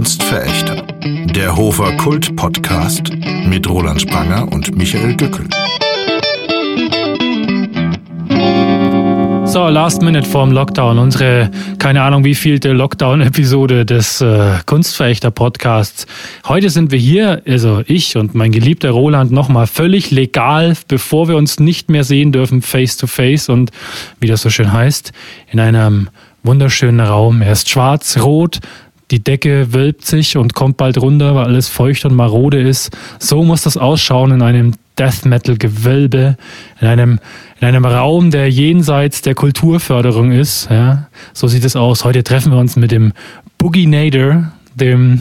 Kunstverächter. Der Hofer Kult Podcast mit Roland Spranger und Michael Gückel. So, Last Minute vorm Lockdown. Unsere, keine Ahnung, wie vielte Lockdown-Episode des äh, Kunstverächter-Podcasts. Heute sind wir hier, also ich und mein geliebter Roland, nochmal völlig legal, bevor wir uns nicht mehr sehen dürfen, face to face und, wie das so schön heißt, in einem wunderschönen Raum. Er ist schwarz, rot, die Decke wölbt sich und kommt bald runter, weil alles feucht und marode ist. So muss das ausschauen in einem Death Metal Gewölbe, in einem, in einem Raum, der jenseits der Kulturförderung ist. Ja, so sieht es aus. Heute treffen wir uns mit dem Boogie Nader, dem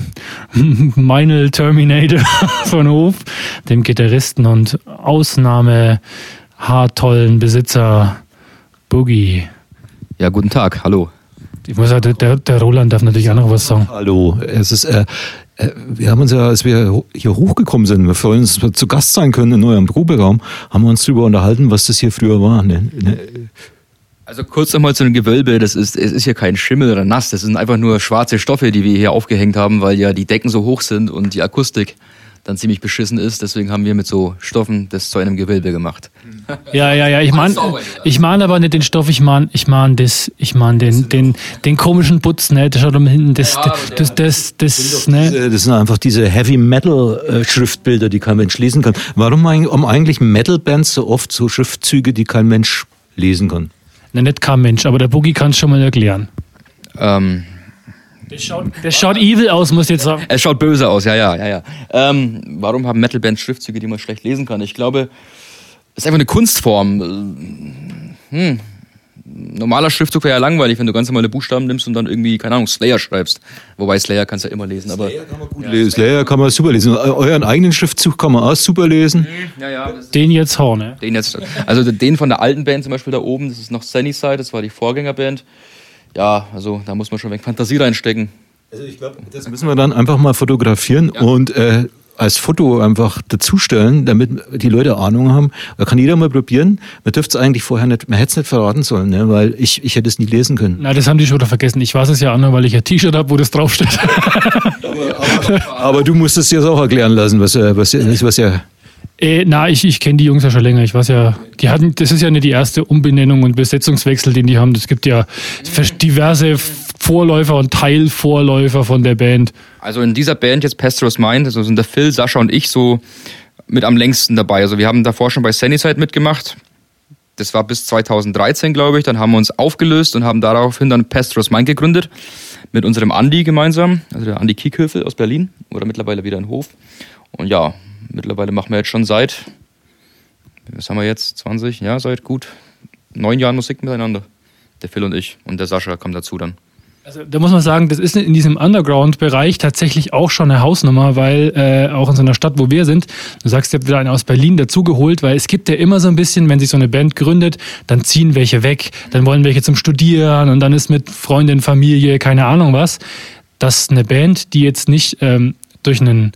Meinl Terminator von Hof, dem Gitarristen und Ausnahme haartollen Besitzer Boogie. Ja, guten Tag, hallo. Ich muss sagen, der, der Roland darf natürlich auch noch was sagen. Hallo, es ist, äh, äh, wir haben uns ja, als wir hier hochgekommen sind, wir freuen uns, dass wir zu Gast sein können in eurem Proberaum, haben wir uns darüber unterhalten, was das hier früher war. Ne, ne, Also kurz nochmal zu dem Gewölbe, das ist, es ist hier kein Schimmel oder nass, das sind einfach nur schwarze Stoffe, die wir hier aufgehängt haben, weil ja die Decken so hoch sind und die Akustik dann ziemlich beschissen ist. Deswegen haben wir mit so Stoffen das zu einem Gewölbe gemacht. Ja, ja, ja. Ich meine, ich meine aber nicht den Stoff. Ich meine, ich meine das, ich meine den, den, den komischen Putz, ne? Das schaut da hinten, das, das, das, das, ne? Das sind einfach diese Heavy Metal äh, Schriftbilder, die kein Mensch lesen kann. Warum haben eigentlich Metal Bands so oft so Schriftzüge, die kein Mensch lesen kann? Ne, nicht kein Mensch, aber der Boogie kann es schon mal erklären. Ähm, Das schaut, das schaut evil aus, muss ich jetzt sagen. es schaut böse aus, ja, ja, ja, ja. Ähm, warum haben Metalbands Schriftzüge, die man schlecht lesen kann? Ich glaube, es ist einfach eine Kunstform. Äh, Hm. Normaler Schriftzug wäre ja langweilig, wenn du ganz normale Buchstaben nimmst und dann irgendwie, keine Ahnung, Slayer schreibst. Wobei Slayer kannst du ja immer lesen, aber. Gut lesen. Slayer kann man super lesen. Eu- Euren eigenen Schriftzug kann man auch super lesen. Ja, ja, das Den jetzt Horne. Den jetzt, also den von der alten Band zum Beispiel da oben, das ist noch Sunnyside, das war die Vorgängerband. Ja, also da muss man schon weg Fantasie reinstecken. Also ich glaube, das müssen wir dann einfach mal fotografieren und äh, als Foto einfach dazustellen, damit die Leute Ahnung haben. Da kann jeder mal probieren. Man dürfte es eigentlich vorher nicht, man hätte es nicht verraten sollen, ne? weil ich, ich hätte es nie lesen können. Na, das haben die schon wieder vergessen. Ich weiß es ja auch nur, weil ich ein T-Shirt habe, wo das draufsteht. Aber du musstest dir das auch erklären lassen, was, äh, was, was ja Äh, na, ich, ich kenne die Jungs ja schon länger. Ich weiß ja, die hatten, das ist ja nicht die erste Umbenennung und Besetzungswechsel, den die haben. Es gibt ja vers- diverse Vorläufer und Teilvorläufer von der Band. Also in dieser Band jetzt Pestros Mind, also sind der Phil, Sascha und ich so mit am längsten dabei. Also wir haben davor schon bei Sunnyside mitgemacht. Das war bis 2013, glaube ich. Dann haben wir uns aufgelöst und haben daraufhin dann Pestros Mind gegründet. Mit unserem Andi gemeinsam, also der Andi Kiekhöfel aus Berlin oder mittlerweile wieder in Hof. Und ja, mittlerweile machen wir jetzt schon seit, was haben wir jetzt, 20, ja, seit gut neun Jahren Musik miteinander. Der Phil und ich. Und der Sascha kommt dazu dann. Also da muss man sagen, das ist in diesem Underground-Bereich tatsächlich auch schon eine Hausnummer, weil äh, auch in so einer Stadt, wo wir sind, du sagst, ihr habt wieder einen aus Berlin dazugeholt, weil es gibt ja immer so ein bisschen, wenn sich so eine Band gründet, dann ziehen welche weg, dann wollen welche zum Studieren und dann ist mit Freundin, Familie, keine Ahnung was, dass eine Band, die jetzt nicht ähm, durch einen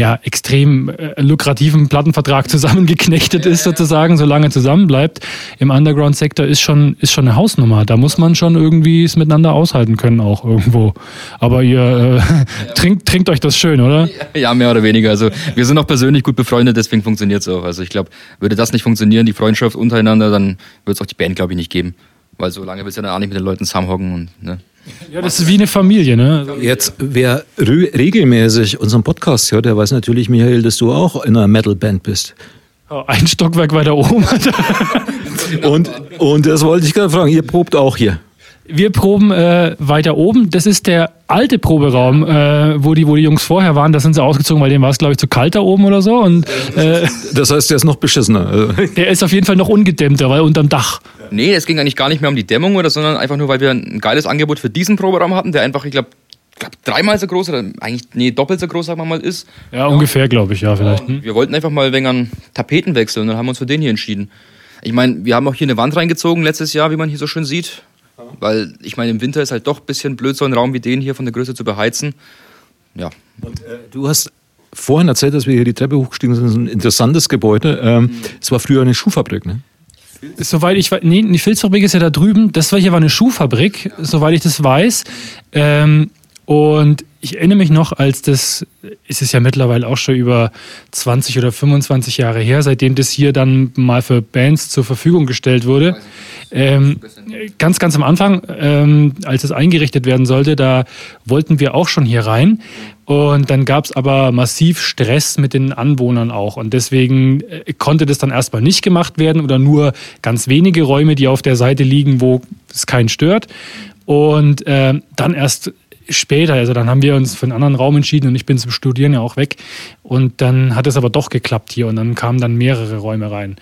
ja, extrem äh, lukrativen Plattenvertrag zusammengeknechtet ist, sozusagen, solange zusammenbleibt. Im Underground-Sektor ist schon, ist schon eine Hausnummer. Da muss man schon irgendwie es miteinander aushalten können, auch irgendwo. Aber ihr äh, trinkt, trinkt euch das schön, oder? Ja, mehr oder weniger. Also wir sind auch persönlich gut befreundet, deswegen funktioniert es auch. Also ich glaube, würde das nicht funktionieren, die Freundschaft untereinander, dann würde es auch die Band, glaube ich, nicht geben. Weil so lange willst du ja dann auch nicht mit den Leuten zusammenhocken und ne? Ja, das ist wie eine Familie, ne? Jetzt, wer regelmäßig unseren Podcast hört, der weiß natürlich, Michael, dass du auch in einer Metal-Band bist. Oh, Ein Stockwerk weiter oben. Und, und das wollte ich gerade fragen, ihr probt auch hier. Wir proben äh, weiter oben. Das ist der alte Proberaum, äh, wo, die, wo die Jungs vorher waren. Da sind sie ausgezogen, weil dem war es, glaube ich, zu kalt da oben oder so. Und äh, Das heißt, der ist noch beschissener. Der ist auf jeden Fall noch ungedämmter, weil unterm Dach. Nee, es ging eigentlich gar nicht mehr um die Dämmung oder, sondern einfach nur, weil wir ein geiles Angebot für diesen Proberaum hatten, der einfach, ich glaube, glaub, dreimal so groß oder eigentlich, nee, doppelt so groß, sagen wir mal, ist. Ja, ungefähr, glaube ich, ja, vielleicht. Hm? Wir wollten einfach mal ein wenig an Tapeten wechseln und dann haben wir uns für den hier entschieden. Ich meine, wir haben auch hier eine Wand reingezogen letztes Jahr, wie man hier so schön sieht. Weil, ich meine, im Winter ist halt doch ein bisschen blöd, so einen Raum wie den hier von der Größe zu beheizen. Ja. du hast vorhin erzählt, dass wir hier die Treppe hochgestiegen sind. Das ist ein interessantes Gebäude. Ähm, Es war früher eine Schuhfabrik, ne? Soweit ich weiß, nee, die Filzfabrik ist ja da drüben. Das war hier war eine Schuhfabrik, soweit ich das weiß. Ähm, Und ich erinnere mich noch, als das, ist es ja mittlerweile auch schon über 20 oder 25 Jahre her, seitdem das hier dann mal für Bands zur Verfügung gestellt wurde. Ähm, ganz, ganz am Anfang, ähm, als es eingerichtet werden sollte, da wollten wir auch schon hier rein. Und dann gab es aber massiv Stress mit den Anwohnern auch. Und deswegen äh, konnte das dann erstmal nicht gemacht werden oder nur ganz wenige Räume, die auf der Seite liegen, wo es keinen stört. Und äh, dann erst später, also dann haben wir uns für einen anderen Raum entschieden und ich bin zum Studieren ja auch weg. Und dann hat es aber doch geklappt hier und dann kamen dann mehrere Räume rein.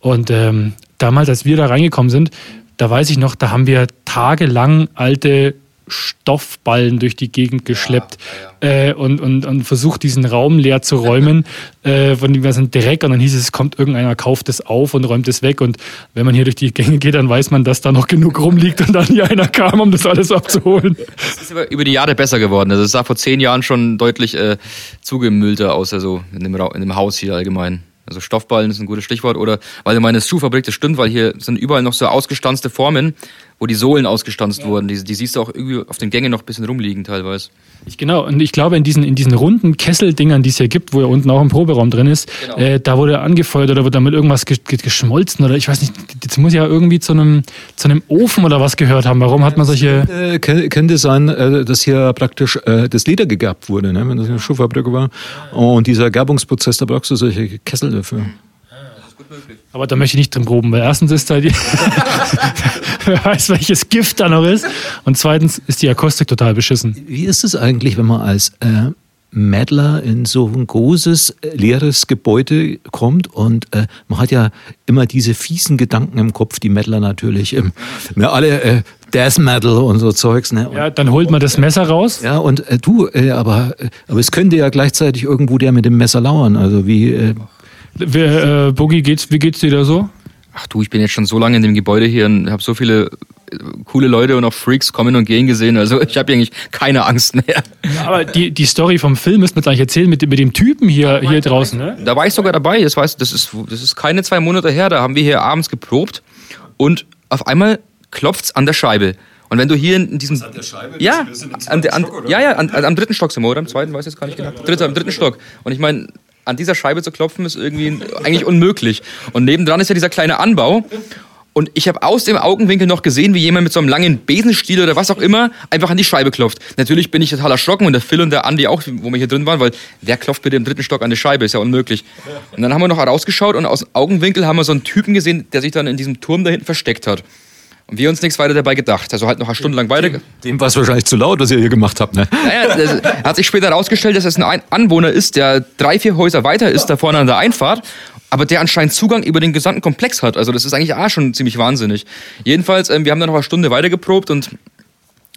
Und ähm, damals, als wir da reingekommen sind, da weiß ich noch, da haben wir tagelang alte Stoffballen durch die Gegend geschleppt ja, ja, ja. Äh, und, und, und versucht, diesen Raum leer zu räumen äh, von dem ganzen Dreck. Und dann hieß es, es kommt irgendeiner, kauft es auf und räumt es weg. Und wenn man hier durch die Gänge geht, dann weiß man, dass da noch genug rumliegt und dann hier einer kam, um das alles abzuholen. Es ist über die Jahre besser geworden. Also es sah vor zehn Jahren schon deutlich äh, zugemüllter aus, also in dem, in dem Haus hier allgemein. Also Stoffballen ist ein gutes Stichwort. Oder weil du meinst, Schuhfabrik, das stimmt, weil hier sind überall noch so ausgestanzte Formen, wo die Sohlen ausgestanzt ja. wurden. Die, die, siehst du auch irgendwie auf den Gängen noch ein bisschen rumliegen teilweise. Ich, genau, und ich glaube, in diesen, in diesen runden Kesseldingern, die es hier gibt, wo ja unten auch ein Proberaum drin ist, genau. äh, da wurde angefeuert oder wird damit irgendwas ge geschmolzen oder ich weiß nicht, das muss ja irgendwie zu einem, zu einem Ofen oder was gehört haben. Warum hat man solche. Äh, könnte sein, äh, dass hier praktisch äh, das Leder gegerbt wurde, ne? wenn das eine Schuhfabrik war. Und dieser Gerbungsprozess, da brauchst du solche Kessel dafür möglich. Aber da möchte ich nicht drin proben, weil erstens ist da die, wer weiß, welches Gift da noch ist. Und zweitens ist die Akustik total beschissen. Wie ist es eigentlich, wenn man als äh, Mädler in so ein großes, äh, leeres Gebäude kommt und äh, man hat ja immer diese fiesen Gedanken im Kopf, die Mädler natürlich, ähm, ja, alle äh, Death Metal und so Zeugs. Ne? Und, ja, dann holt man das Messer raus. Ja, und äh, du, äh, aber, äh, aber es könnte ja gleichzeitig irgendwo der mit dem Messer lauern. Also wie, äh, Wer, äh, Boogie, geht's, wie geht's dir da so? Ach du, ich bin jetzt schon so lange in dem Gebäude hier und habe so viele äh, coole Leute und auch Freaks kommen und gehen gesehen. Also ich habe eigentlich keine Angst mehr. Aber die, die Story vom Film müssen wir jetzt eigentlich erzählen mit, mit dem Typen hier, hier draußen. Ne? Da war ich sogar dabei. Das, weiß, das, ist, das ist keine zwei Monate her. Da haben wir hier abends geprobt und auf einmal klopft's an der Scheibe. Und wenn du hier in diesem. Was an der Scheibe? Ja, an, an, Stock, ja, ja, an, am dritten Stock sind wir, oder? Am zweiten, weiß ich jetzt gar nicht genau. Dritter, am dritten Stock. Und ich meine, an dieser Scheibe zu klopfen, ist irgendwie eigentlich unmöglich. Und nebendran ist ja dieser kleine Anbau. Und ich habe aus dem Augenwinkel noch gesehen, wie jemand mit so einem langen Besenstiel oder was auch immer einfach an die Scheibe klopft. Natürlich bin ich total erschrocken und der Phil und der Andi auch, wo wir hier drin waren, weil wer klopft bitte im dritten Stock an die Scheibe? Ist ja unmöglich. Und dann haben wir noch rausgeschaut und aus dem Augenwinkel haben wir so einen Typen gesehen, der sich dann in diesem Turm da hinten versteckt hat. Und wir uns nichts weiter dabei gedacht. Also halt noch eine Stunde lang weiter. Dem, dem war es wahrscheinlich zu laut, was ihr hier gemacht habt, ne? Naja, das hat sich später herausgestellt, dass es ein Anwohner ist, der drei, vier Häuser weiter ist, da vorne an der Einfahrt, aber der anscheinend Zugang über den gesamten Komplex hat. Also das ist eigentlich auch schon ziemlich wahnsinnig. Jedenfalls, ähm, wir haben dann noch eine Stunde weiter geprobt und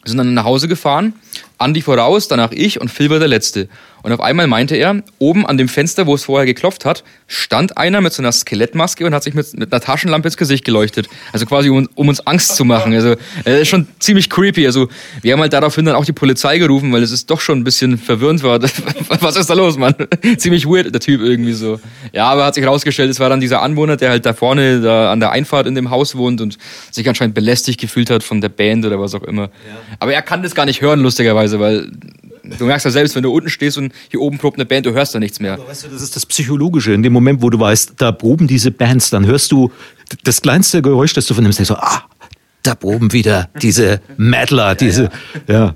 sind dann nach Hause gefahren. Andi voraus, danach ich und Phil war der Letzte. Und auf einmal meinte er, oben an dem Fenster, wo es vorher geklopft hat, stand einer mit so einer Skelettmaske und hat sich mit, mit einer Taschenlampe ins Gesicht geleuchtet. Also quasi, um, um uns Angst zu machen. Also, das ist schon ziemlich creepy. Also, wir haben halt daraufhin dann auch die Polizei gerufen, weil es ist doch schon ein bisschen verwirrend war. Was ist da los, Mann? Ziemlich weird, der Typ irgendwie so. Ja, aber hat sich herausgestellt, es war dann dieser Anwohner, der halt da vorne da an der Einfahrt in dem Haus wohnt und sich anscheinend belästigt gefühlt hat von der Band oder was auch immer. Ja. Aber er kann das gar nicht hören, lustigerweise, weil Du merkst ja selbst, wenn du unten stehst und hier oben probt eine Band, du hörst da nichts mehr. Aber weißt du, das ist das Psychologische. In dem Moment, wo du weißt, da proben diese Bands, dann hörst du das kleinste Geräusch, das du von dem denkst so, ah, da proben wieder diese Meddler, diese, ja. ja.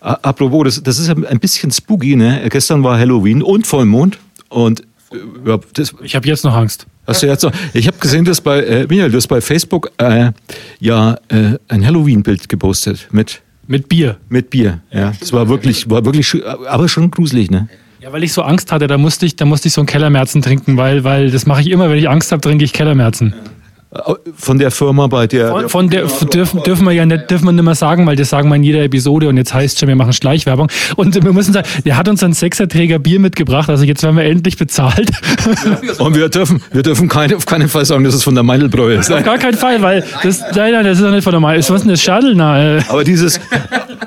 Apropos, das, das ist ein bisschen spooky, ne? Gestern war Halloween und Vollmond und äh, ja, das, ich habe jetzt noch Angst. Hast du jetzt noch? Ich habe gesehen, dass bei äh, Michael, du hast bei Facebook äh, ja äh, ein Halloween-Bild gepostet mit mit Bier. Mit Bier, ja. Das war wirklich, war wirklich, aber schon gruselig, ne? Ja, weil ich so Angst hatte, da musste ich, da musste ich so einen Kellermerzen trinken, weil, weil das mache ich immer, wenn ich Angst habe, trinke ich Kellermerzen. Ja. Von der Firma, bei der. Von, von der dürfen, dürfen wir ja nicht, dürfen wir nicht mehr sagen, weil das sagen wir in jeder Episode und jetzt heißt es schon, wir machen Schleichwerbung. Und wir müssen sagen, der hat uns einen Sechserträger Bier mitgebracht, also jetzt werden wir endlich bezahlt. Und wir dürfen, wir dürfen keine, auf keinen Fall sagen, dass es von der Meindelbräu ist. Auf gar keinen Fall, weil das, nein, nein, das ist doch nicht von der Meindelbräu. Was ist denn das Schadel? Na, äh. Aber dieses,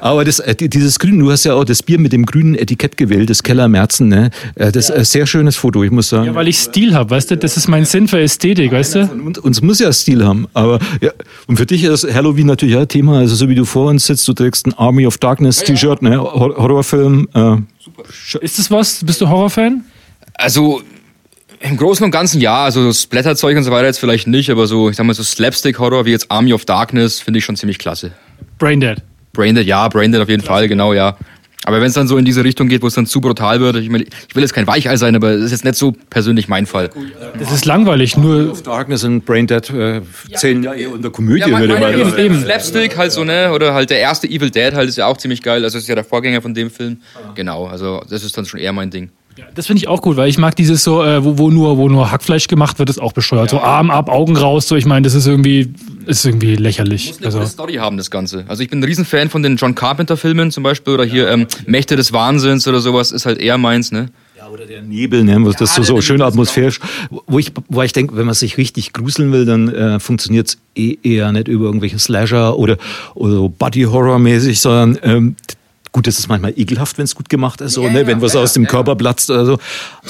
Aber das, äh, dieses Grün, du hast ja auch das Bier mit dem grünen Etikett gewählt, das Keller Merzen, ne? Äh, Das ist ein sehr schönes Foto, ich muss sagen. Ja, weil ich Stil habe, weißt du? Das ist mein Sinn für Ästhetik, weißt du? Und uns muss ja Stil haben. Aber ja, und für dich ist Halloween natürlich auch ein Thema. Also so wie du vor uns sitzt, du trägst ein Army of Darkness T-Shirt, ne? Hor- Horrorfilm. Äh, Ist das was? Bist du Horrorfan? Also im Großen und Ganzen ja, also Splatterzeug und so weiter jetzt vielleicht nicht, aber so, ich sag mal so Slapstick-Horror wie jetzt Army of Darkness finde ich schon ziemlich klasse. Braindead. Braindead, ja, Braindead auf jeden Fall, genau, ja. Aber wenn es dann so in diese Richtung geht, wo es dann zu brutal wird, ich, meine, ich will jetzt kein Weichei sein, aber das ist jetzt nicht so persönlich mein Fall. Das ist langweilig, nur of Darkness und Braindead äh, zählen ja eher unter Komödie, Ja, würde ich mal sagen. eben, Slapstick halt so, ne? Oder halt der erste Evil Dead halt ist ja auch ziemlich geil. Also das ist ja der Vorgänger von dem Film. Genau, also das ist dann schon eher mein Ding. Das finde ich auch gut, weil ich mag dieses so, äh, wo, wo nur, wo nur Hackfleisch gemacht wird, ist auch bescheuert. So Arm ab, Augen raus, so ich meine, das ist irgendwie, ist irgendwie lächerlich. Muss eine Also, Story haben, das Ganze. Also ich bin ein Riesenfan von den John Carpenter-Filmen zum Beispiel oder hier ähm, Mächte des Wahnsinns oder sowas ist halt eher meins, ne? Ja, oder der Nebel, ne? was das so, so schön atmosphärisch. Wo ich, wo ich denke, wenn man sich richtig gruseln will, dann äh, funktioniert es eh eher nicht über irgendwelche Slasher oder, oder so Body-Horror-mäßig, sondern ähm, gut, das ist manchmal ekelhaft, wenn es gut gemacht ist, so, ne? wenn was aus dem Körper platzt oder so.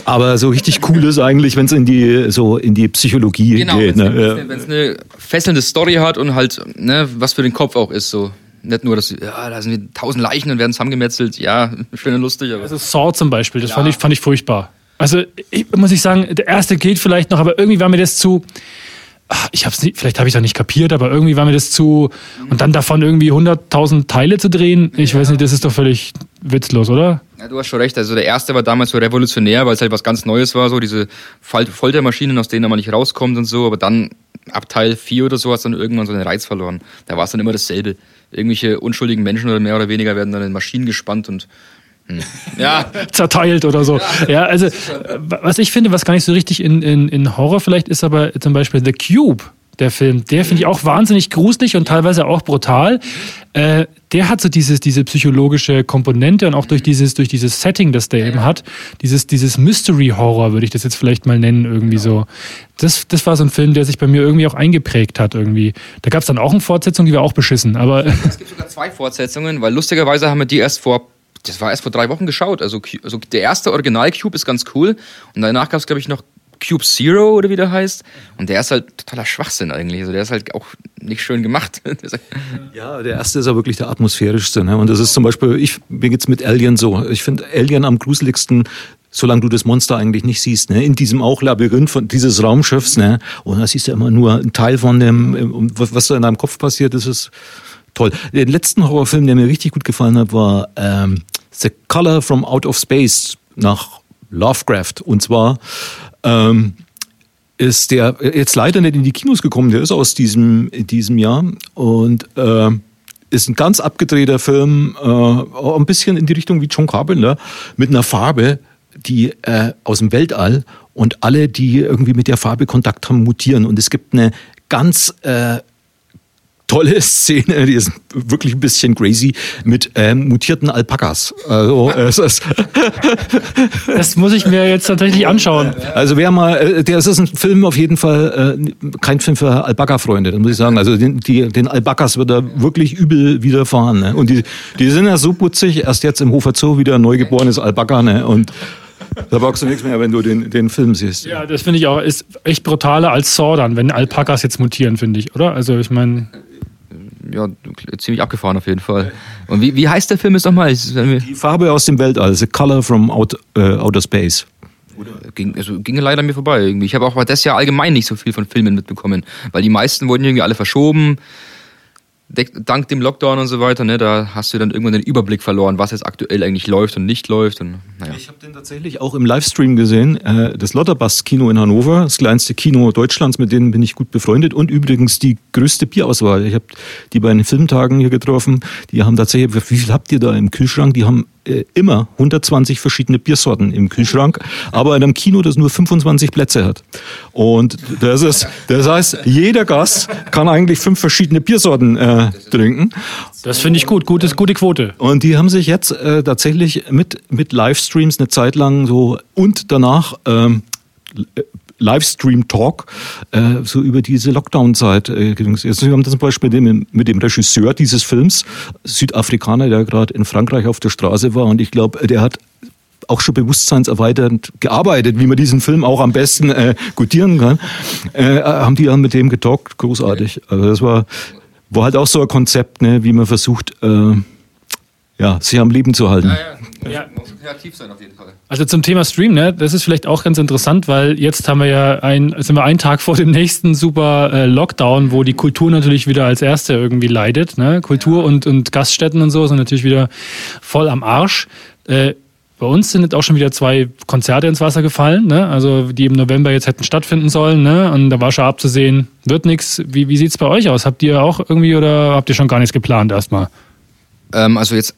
Aber so richtig cool ist eigentlich, wenn es in die so in die Psychologie Genau, geht. wenn Ne? es eine fesselnde Story hat und halt, ne, was für den Kopf auch ist, so. Nicht nur, dass, ja, da sind tausend Leichen und werden zusammengemetzelt, ja, schön und lustig, aber. also Saw zum Beispiel, das fand, ich, fand ich furchtbar. Also ich, muss ich sagen, der erste geht vielleicht noch, aber irgendwie war mir das zu. Ach, Ich hab's nicht, vielleicht habe ich es auch nicht kapiert, aber irgendwie war mir das zu. Und dann davon irgendwie 100.000 Teile zu drehen, ich weiß nicht, das ist doch völlig witzlos, oder? Ja, du hast schon recht. Also der erste war damals so revolutionär, weil es halt was ganz Neues war, so diese Fol- Foltermaschinen, aus denen man nicht rauskommt und so. Aber dann ab Teil 4 oder so hat dann irgendwann so den Reiz verloren. Da war es dann immer dasselbe. Irgendwelche unschuldigen Menschen oder mehr oder weniger werden dann in Maschinen gespannt und. Ja, zerteilt oder so. Ja, also äh, was ich finde, was gar nicht so richtig in, in, in Horror vielleicht ist, aber zum Beispiel The Cube, der Film, der finde ich auch wahnsinnig gruselig und teilweise auch brutal. Äh, der hat so dieses, diese psychologische Komponente und auch durch dieses, durch dieses Setting, das der eben hat, dieses, dieses Mystery-Horror, würde ich das jetzt vielleicht mal nennen, irgendwie so. Das, das war so ein Film, der sich bei mir irgendwie auch eingeprägt hat, irgendwie. Da gab es dann auch eine Fortsetzung, die war auch beschissen, aber es gibt sogar zwei Fortsetzungen, weil lustigerweise haben wir die erst vor, das war erst vor drei Wochen geschaut. Also, also der erste Original-Cube ist ganz cool und danach gab es, glaube ich, noch Cube Zero oder wie der heißt. Und der ist halt totaler Schwachsinn eigentlich. Also der ist halt auch nicht schön gemacht. Ja, der erste ist ja wirklich der atmosphärischste. Ne? Und das ist zum Beispiel, ich, mir geht's mit Alien so. Ich finde Alien am gruseligsten, solange du das Monster eigentlich nicht siehst. Ne? In diesem auch Labyrinth von dieses Raumschiffs. Ne? Und da siehst du immer nur einen Teil von dem, was da in deinem Kopf passiert, das ist toll. Den letzten Horrorfilm, der mir richtig gut gefallen hat, war ähm, The Color from Out of Space nach Lovecraft. Und zwar ähm, ist der jetzt leider nicht in die Kinos gekommen. Der ist aus diesem, diesem Jahr und äh, ist ein ganz abgedrehter Film, äh, ein bisschen in die Richtung wie John Carpenter, mit einer Farbe, die äh, aus dem Weltall und alle, die irgendwie mit der Farbe Kontakt haben, mutieren. Und es gibt eine ganz äh, tolle Szene, die ist wirklich ein bisschen crazy, mit ähm, mutierten Alpakas. Also, es ist, das muss ich mir jetzt tatsächlich anschauen. Also wer mal, äh, der ist ein Film auf jeden Fall, äh, kein Film für Alpaka-Freunde, das muss ich sagen. Also den, die, den Alpakas wird da wirklich übel widerfahren. Ne? Und die, die sind ja so putzig, erst jetzt im Hofer Zoo wieder ein neugeborenes Alpaka. Ne? Und da brauchst du nichts mehr, wenn du den, den Film siehst. Ja, das finde ich auch, ist echt brutaler als Saw dann, wenn Alpakas jetzt mutieren, finde ich, oder? Also ich meine, ja, ziemlich abgefahren auf jeden Fall. Und wie, wie heißt der Film jetzt nochmal? Die Farbe aus dem Weltall, The Color from out, äh, Outer Space. Ging, also, ging leider an mir vorbei irgendwie. Ich habe auch das Jahr allgemein nicht so viel von Filmen mitbekommen, weil die meisten wurden irgendwie alle verschoben. Dank dem Lockdown und so weiter, ne, da hast du dann irgendwann den Überblick verloren, was jetzt aktuell eigentlich läuft und nicht läuft. Und, naja. Ich habe den tatsächlich auch im Livestream gesehen. Äh, Das Lotterbast-Kino in Hannover, das kleinste Kino Deutschlands, mit denen bin ich gut befreundet. Und übrigens die größte Bierauswahl. Ich habe die bei den Filmtagen hier getroffen. Die haben tatsächlich, wie viel habt ihr da im Kühlschrank? Die haben äh, immer 120 verschiedene Biersorten im Kühlschrank, aber in einem Kino, das nur 25 Plätze hat. Und das ist, das heißt, jeder Gast kann eigentlich fünf verschiedene Biersorten äh, trinken. das finde ich gut, gutes, gute Quote. Und die haben sich jetzt äh, tatsächlich mit, mit Livestreams eine Zeit lang so und danach ähm, äh, Livestream-Talk, äh, so über diese Lockdown-Zeit. Äh, Jetzt haben wir zum Beispiel mit dem, mit dem Regisseur dieses Films, Südafrikaner, der gerade in Frankreich auf der Straße war und ich glaube, der hat auch schon bewusstseinserweiternd gearbeitet, wie man diesen Film auch am besten äh, gutieren kann, äh, haben die dann mit dem getalkt, großartig. Also das war, war halt auch so ein Konzept, ne, wie man versucht, äh, ja, sich am Leben zu halten. Ja, ja. Man muss kreativ sein auf jeden Fall. Also zum Thema Stream, ne, das ist vielleicht auch ganz interessant, weil jetzt haben wir ja ein, sind wir einen Tag vor dem nächsten super äh, Lockdown, wo die Kultur natürlich wieder als erste irgendwie leidet. Ne? Kultur und, und Gaststätten und so sind natürlich wieder voll am Arsch. Äh, bei uns sind jetzt auch schon wieder zwei Konzerte ins Wasser gefallen, ne? also die im November jetzt hätten stattfinden sollen. Ne? Und da war schon abzusehen, wird nichts. Wie, wie sieht es bei euch aus? Habt ihr auch irgendwie oder habt ihr schon gar nichts geplant erstmal? Ähm, also jetzt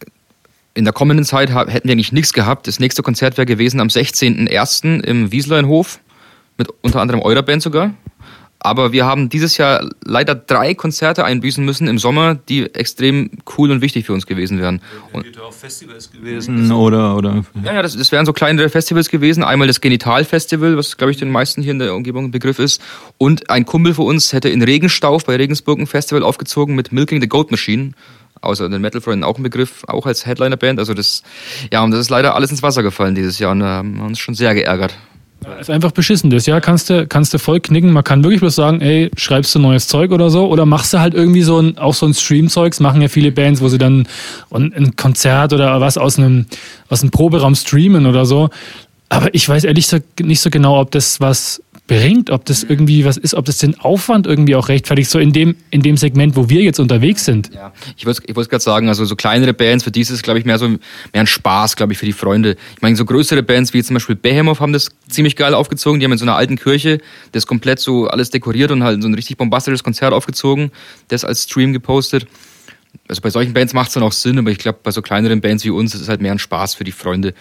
in der kommenden Zeit hätten wir eigentlich nichts gehabt. Das nächste Konzert wäre gewesen am 16.01. im Wiesleinhof, mit unter anderem eurer Band sogar. Aber wir haben dieses Jahr leider drei Konzerte einbüßen müssen im Sommer, die extrem cool und wichtig für uns gewesen wären. Und auch Festivals gewesen oder oder? Ja, ja, das, das wären so kleinere Festivals gewesen. Einmal das Genital Festival, was glaube ich den meisten hier in der Umgebung ein Begriff ist. Und ein Kumpel von uns hätte in Regenstauf bei Regensburg ein Festival aufgezogen mit Milking the Goat Machine außer den Metal-Freunden auch ein Begriff, auch als Headliner-Band. Also das, ja, und das ist leider alles ins Wasser gefallen dieses Jahr und da haben wir uns schon sehr geärgert. Ja, ist einfach beschissen das, ja. Kannst du, kannst du voll knicken. Man kann wirklich bloß sagen, ey, schreibst du neues Zeug oder so? Oder machst du halt irgendwie so ein, auch so ein Stream-Zeugs, machen ja viele Bands, wo sie dann ein Konzert oder was aus einem, aus einem Proberaum streamen oder so. Aber ich weiß ehrlich nicht so genau, ob das was bringt, ob das irgendwie was ist, ob das den Aufwand irgendwie auch rechtfertigt, so in dem, in dem Segment, wo wir jetzt unterwegs sind. Ja, ich wollte ich gerade sagen, also so kleinere Bands, für die ist es, glaube ich, mehr so mehr ein Spaß, glaube ich, für die Freunde. Ich meine, so größere Bands wie zum Beispiel Behemoth haben das ziemlich geil aufgezogen. Die haben in so einer alten Kirche das komplett so alles dekoriert und halt so ein richtig bombastisches Konzert aufgezogen, das als Stream gepostet. Also bei solchen Bands macht es dann auch Sinn, aber ich glaube, bei so kleineren Bands wie uns ist es halt mehr ein Spaß für die Freunde.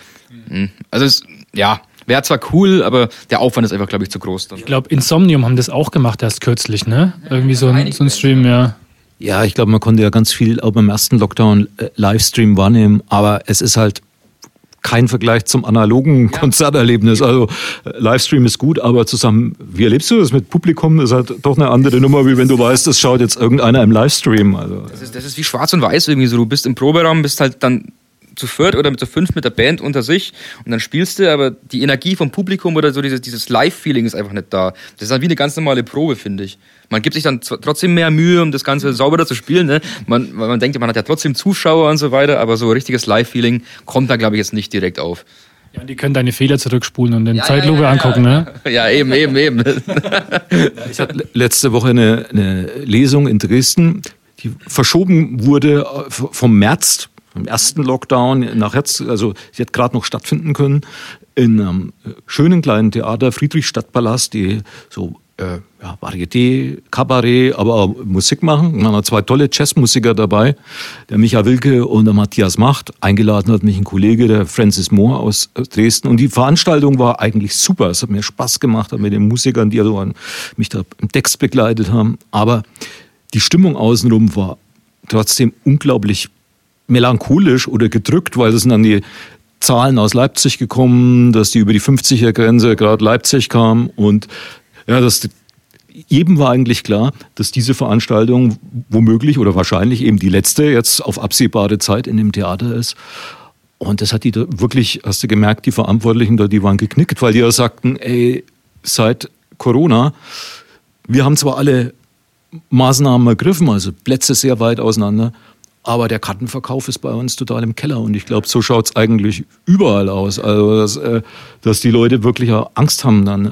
Mhm. Also es, ja, Wäre zwar cool, aber der Aufwand ist einfach, glaube ich, zu groß. Dann. Ich glaube, Insomnium haben das auch gemacht erst kürzlich, ne? Irgendwie so ein, so ein Stream, ja. Ja, ich glaube, man konnte ja ganz viel auch beim ersten Lockdown äh, Livestream wahrnehmen, aber es ist halt kein Vergleich zum analogen ja. Konzerterlebnis. Also äh, Livestream ist gut, aber zusammen, wie erlebst du das mit Publikum? Ist halt doch eine andere Nummer, wie wenn du weißt, das schaut jetzt irgendeiner im Livestream. Also. Das, ist, das ist wie schwarz und weiß irgendwie so. Du bist im Proberaum, bist halt dann zu viert oder zu fünf mit der Band unter sich und dann spielst du, aber die Energie vom Publikum oder so dieses, dieses Live-Feeling ist einfach nicht da. Das ist halt wie eine ganz normale Probe, finde ich. Man gibt sich dann trotzdem mehr Mühe, um das Ganze sauberer zu spielen. Ne? Man, man denkt, man hat ja trotzdem Zuschauer und so weiter, aber so richtiges Live-Feeling kommt da, glaube ich, jetzt nicht direkt auf. Ja, die können deine Fehler zurückspulen und den ja, Zeitlupe ja, ja, angucken, ne? Ja, eben, eben, eben. ich hatte letzte Woche eine, eine Lesung in Dresden, die verschoben wurde äh, vom März im ersten Lockdown nach jetzt, also sie hat gerade noch stattfinden können, in einem schönen kleinen Theater, Friedrichstadtpalast, die so äh, ja, Varieté, Kabarett, aber auch Musik machen. Man hat zwei tolle Jazzmusiker dabei, der Micha Wilke und der Matthias Macht. Eingeladen hat mich ein Kollege, der Francis Moore aus Dresden. Und die Veranstaltung war eigentlich super. Es hat mir Spaß gemacht, mit den Musikern, die also mich da im Text begleitet haben. Aber die Stimmung außenrum war trotzdem unglaublich melancholisch oder gedrückt, weil es sind dann die Zahlen aus Leipzig gekommen, dass die über die 50er Grenze gerade Leipzig kam und ja, das jedem war eigentlich klar, dass diese Veranstaltung womöglich oder wahrscheinlich eben die letzte jetzt auf absehbare Zeit in dem Theater ist. Und das hat die da wirklich, hast du gemerkt, die Verantwortlichen da, die waren geknickt, weil die ja sagten, ey, seit Corona, wir haben zwar alle Maßnahmen ergriffen, also Plätze sehr weit auseinander, aber der Kartenverkauf ist bei uns total im Keller und ich glaube, so schaut es eigentlich überall aus. Also, dass, äh, dass die Leute wirklich Angst haben, dann äh,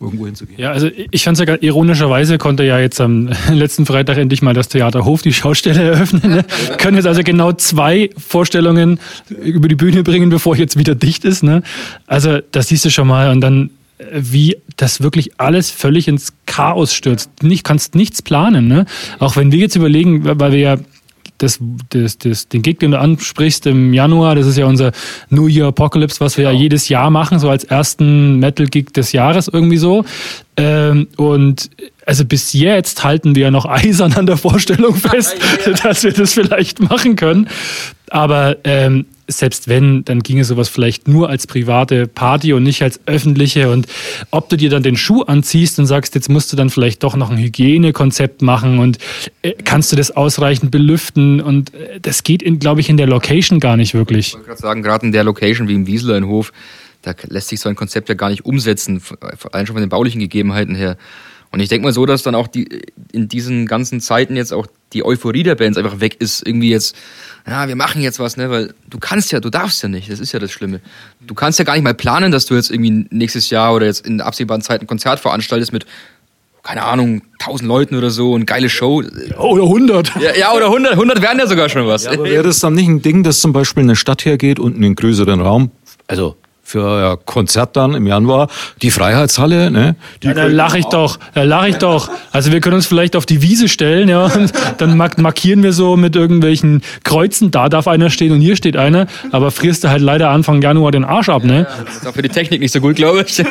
irgendwo hinzugehen. Ja, also ich fand es ja ironischerweise konnte ja jetzt am letzten Freitag endlich mal das Theater Hof die Schaustelle eröffnen. Ne? Können jetzt also genau zwei Vorstellungen über die Bühne bringen, bevor jetzt wieder dicht ist. Ne? Also das siehst du schon mal und dann äh, wie das wirklich alles völlig ins Chaos stürzt. Nicht, kannst nichts planen. Ne? Auch wenn wir jetzt überlegen, weil wir ja das, das, das, den Gig, den du ansprichst im Januar, das ist ja unser New Year Apocalypse, was wir genau. ja jedes Jahr machen, so als ersten Metal-Gig des Jahres irgendwie so. Ähm, und also bis jetzt halten wir ja noch eisern an der Vorstellung fest, dass wir das vielleicht machen können. Aber ähm, selbst wenn, dann ginge sowas vielleicht nur als private Party und nicht als öffentliche. Und ob du dir dann den Schuh anziehst und sagst, jetzt musst du dann vielleicht doch noch ein Hygienekonzept machen und äh, kannst du das ausreichend belüften? Und äh, das geht, glaube ich, in der Location gar nicht wirklich. Ich wollte gerade sagen, gerade in der Location wie im Wieseler in Hof, da lässt sich so ein Konzept ja gar nicht umsetzen, allein schon von den baulichen Gegebenheiten her. Und ich denke mal so, dass dann auch die in diesen ganzen Zeiten jetzt auch die Euphorie der Bands einfach weg ist. Irgendwie jetzt, ja, wir machen jetzt was, ne? Weil du kannst ja, du darfst ja nicht. Das ist ja das Schlimme. Du kannst ja gar nicht mal planen, dass du jetzt irgendwie nächstes Jahr oder jetzt in absehbaren Zeit ein Konzert veranstaltest mit keine Ahnung, 1000 Leuten oder so und geile Show. Oder 100. Ja, ja, oder 100. 100 wären ja sogar schon was. Ja, aber wäre das dann nicht ein Ding, dass zum Beispiel eine Stadt hergeht und einen größeren Raum, also für euer Konzert dann im Januar, die Freiheitshalle. Ne? Die ja, da lache ich doch, da lache ich doch. Also wir können uns vielleicht auf die Wiese stellen, ja, und dann markieren wir so mit irgendwelchen Kreuzen, da darf einer stehen und hier steht einer, aber frierst du halt leider Anfang Januar den Arsch ab, ne? Ja, das ist auch für die Technik nicht so gut, glaube ich.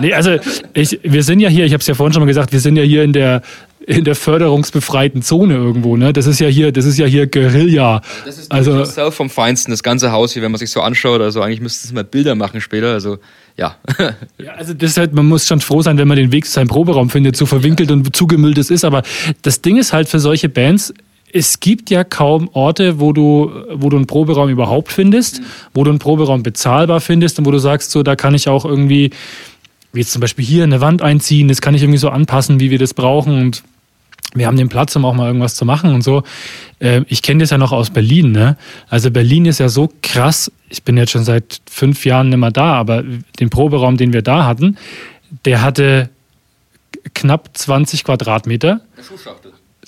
nee, also ich, wir sind ja hier, ich habe es ja vorhin schon mal gesagt, wir sind ja hier in der in der förderungsbefreiten Zone irgendwo. Ne? Das ist ja hier, das ist ja hier Guerilla. Das ist also self vom Feinsten, das ganze Haus hier, wenn man sich so anschaut. Also eigentlich müsste es mal Bilder machen später. Also ja. ja, also das ist halt, man muss schon froh sein, wenn man den Weg zu seinem Proberaum findet, so verwinkelt und zugemüllt es ist. Aber das Ding ist halt für solche Bands, es gibt ja kaum Orte, wo du, wo du einen Proberaum überhaupt findest, mhm. wo du einen Proberaum bezahlbar findest und wo du sagst, so, da kann ich auch irgendwie, wie jetzt zum Beispiel hier eine Wand einziehen, das kann ich irgendwie so anpassen, wie wir das brauchen und wir haben den Platz, um auch mal irgendwas zu machen und so. Äh, ich kenne das ja noch aus Berlin. Ne? Also Berlin ist ja so krass. Ich bin jetzt schon seit fünf Jahren nicht mehr da, aber den Proberaum, den wir da hatten, der hatte knapp 20 Quadratmeter.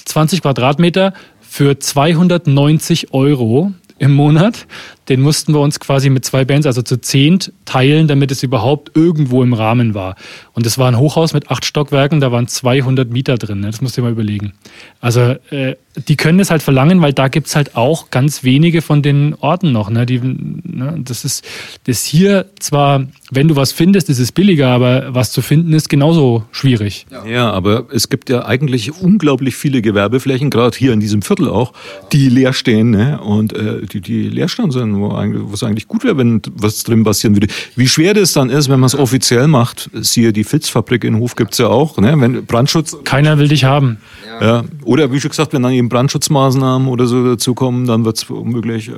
20 Quadratmeter für 290 Euro im Monat. Den mussten wir uns quasi mit zwei Bands, also zu zehnt, teilen, damit es überhaupt irgendwo im Rahmen war. Und es war ein Hochhaus mit acht Stockwerken, da waren 200 Mieter drin. Ne? Das musst du dir mal überlegen. Also äh, die können es halt verlangen, weil da gibt es halt auch ganz wenige von den Orten noch. Ne? Die, ne? Das ist das hier zwar, wenn du was findest, ist es billiger, aber was zu finden ist genauso schwierig. Ja, aber es gibt ja eigentlich unglaublich viele Gewerbeflächen, gerade hier in diesem Viertel auch, die leer stehen ne? und äh, die, die leer stehen sind wo es eigentlich gut wäre, wenn was drin passieren würde. Wie schwer das dann ist, wenn man es offiziell macht, siehe die Fitzfabrik in Hof gibt es ja auch, ne? wenn Brandschutz... Keiner will dich haben. Ja. Oder wie schon gesagt, wenn dann eben Brandschutzmaßnahmen oder so dazukommen, dann wird es unmöglich... Äh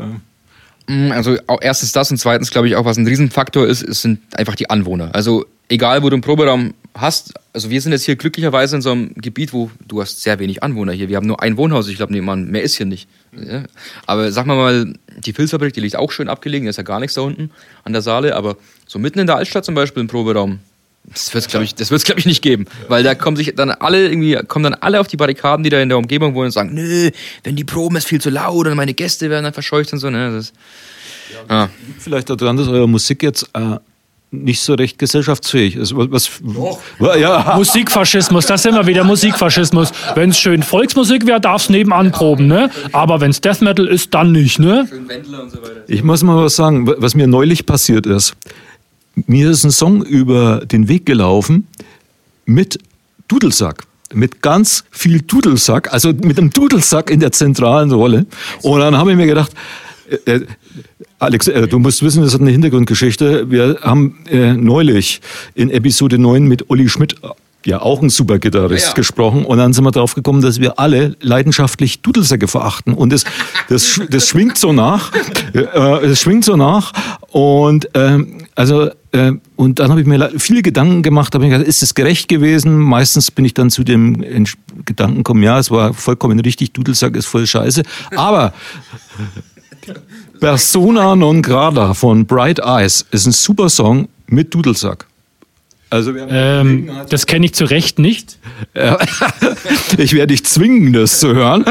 also erstens das und zweitens glaube ich auch, was ein Riesenfaktor ist, sind einfach die Anwohner. Also egal, wo du einen Proberaum hast, also wir sind jetzt hier glücklicherweise in so einem Gebiet, wo du hast sehr wenig Anwohner hier. Wir haben nur ein Wohnhaus, ich glaube, mehr ist hier nicht. Ja. Aber sag mal mal, die Filzfabrik, die liegt auch schön abgelegen, da ist ja gar nichts da unten an der Saale, aber so mitten in der Altstadt zum Beispiel im Proberaum, das wird es, glaube ich, das wird's, glaub ich, nicht geben. Weil da kommen sich dann alle irgendwie, kommen dann alle auf die Barrikaden, die da in der Umgebung wohnen und sagen, nö, wenn die Proben ist viel zu laut und meine Gäste werden dann verscheucht und so, ne? Das, ja, ah. Vielleicht daran, dass eure Musik jetzt äh, nicht so recht gesellschaftsfähig ist. Was, was ja. Musikfaschismus, das sind wir wieder, Musikfaschismus. Wenn es schön Volksmusik wäre, darf es nebenan proben, ne? Aber wenn es Death Metal ist, dann nicht, ne? Ich muss mal was sagen, was mir neulich passiert ist. Mir ist ein Song über den Weg gelaufen mit Dudelsack mit ganz viel Dudelsack, also mit einem Dudelsack in der zentralen Rolle. Und dann habe ich mir gedacht, äh, äh Alex, äh, du musst wissen, das hat eine Hintergrundgeschichte. Wir haben äh, neulich in Episode 9 mit Olli Schmidt ja auch ein super Gitarrist ja. gesprochen und dann sind wir drauf gekommen, dass wir alle leidenschaftlich Dudelsäcke verachten und das das, das schwingt so nach, äh, es schwingt so nach und ähm, also äh, und dann habe ich mir viele Gedanken gemacht, habe mir gedacht, ist es gerecht gewesen? Meistens bin ich dann zu dem Gedanken gekommen, ja, es war vollkommen richtig, Dudelsack ist voll scheiße, aber Persona non grata von Bright Eyes ist ein super Song mit Dudelsack. Also ähm, das kenne ich zu Recht nicht. ich werde dich zwingen, das zu hören.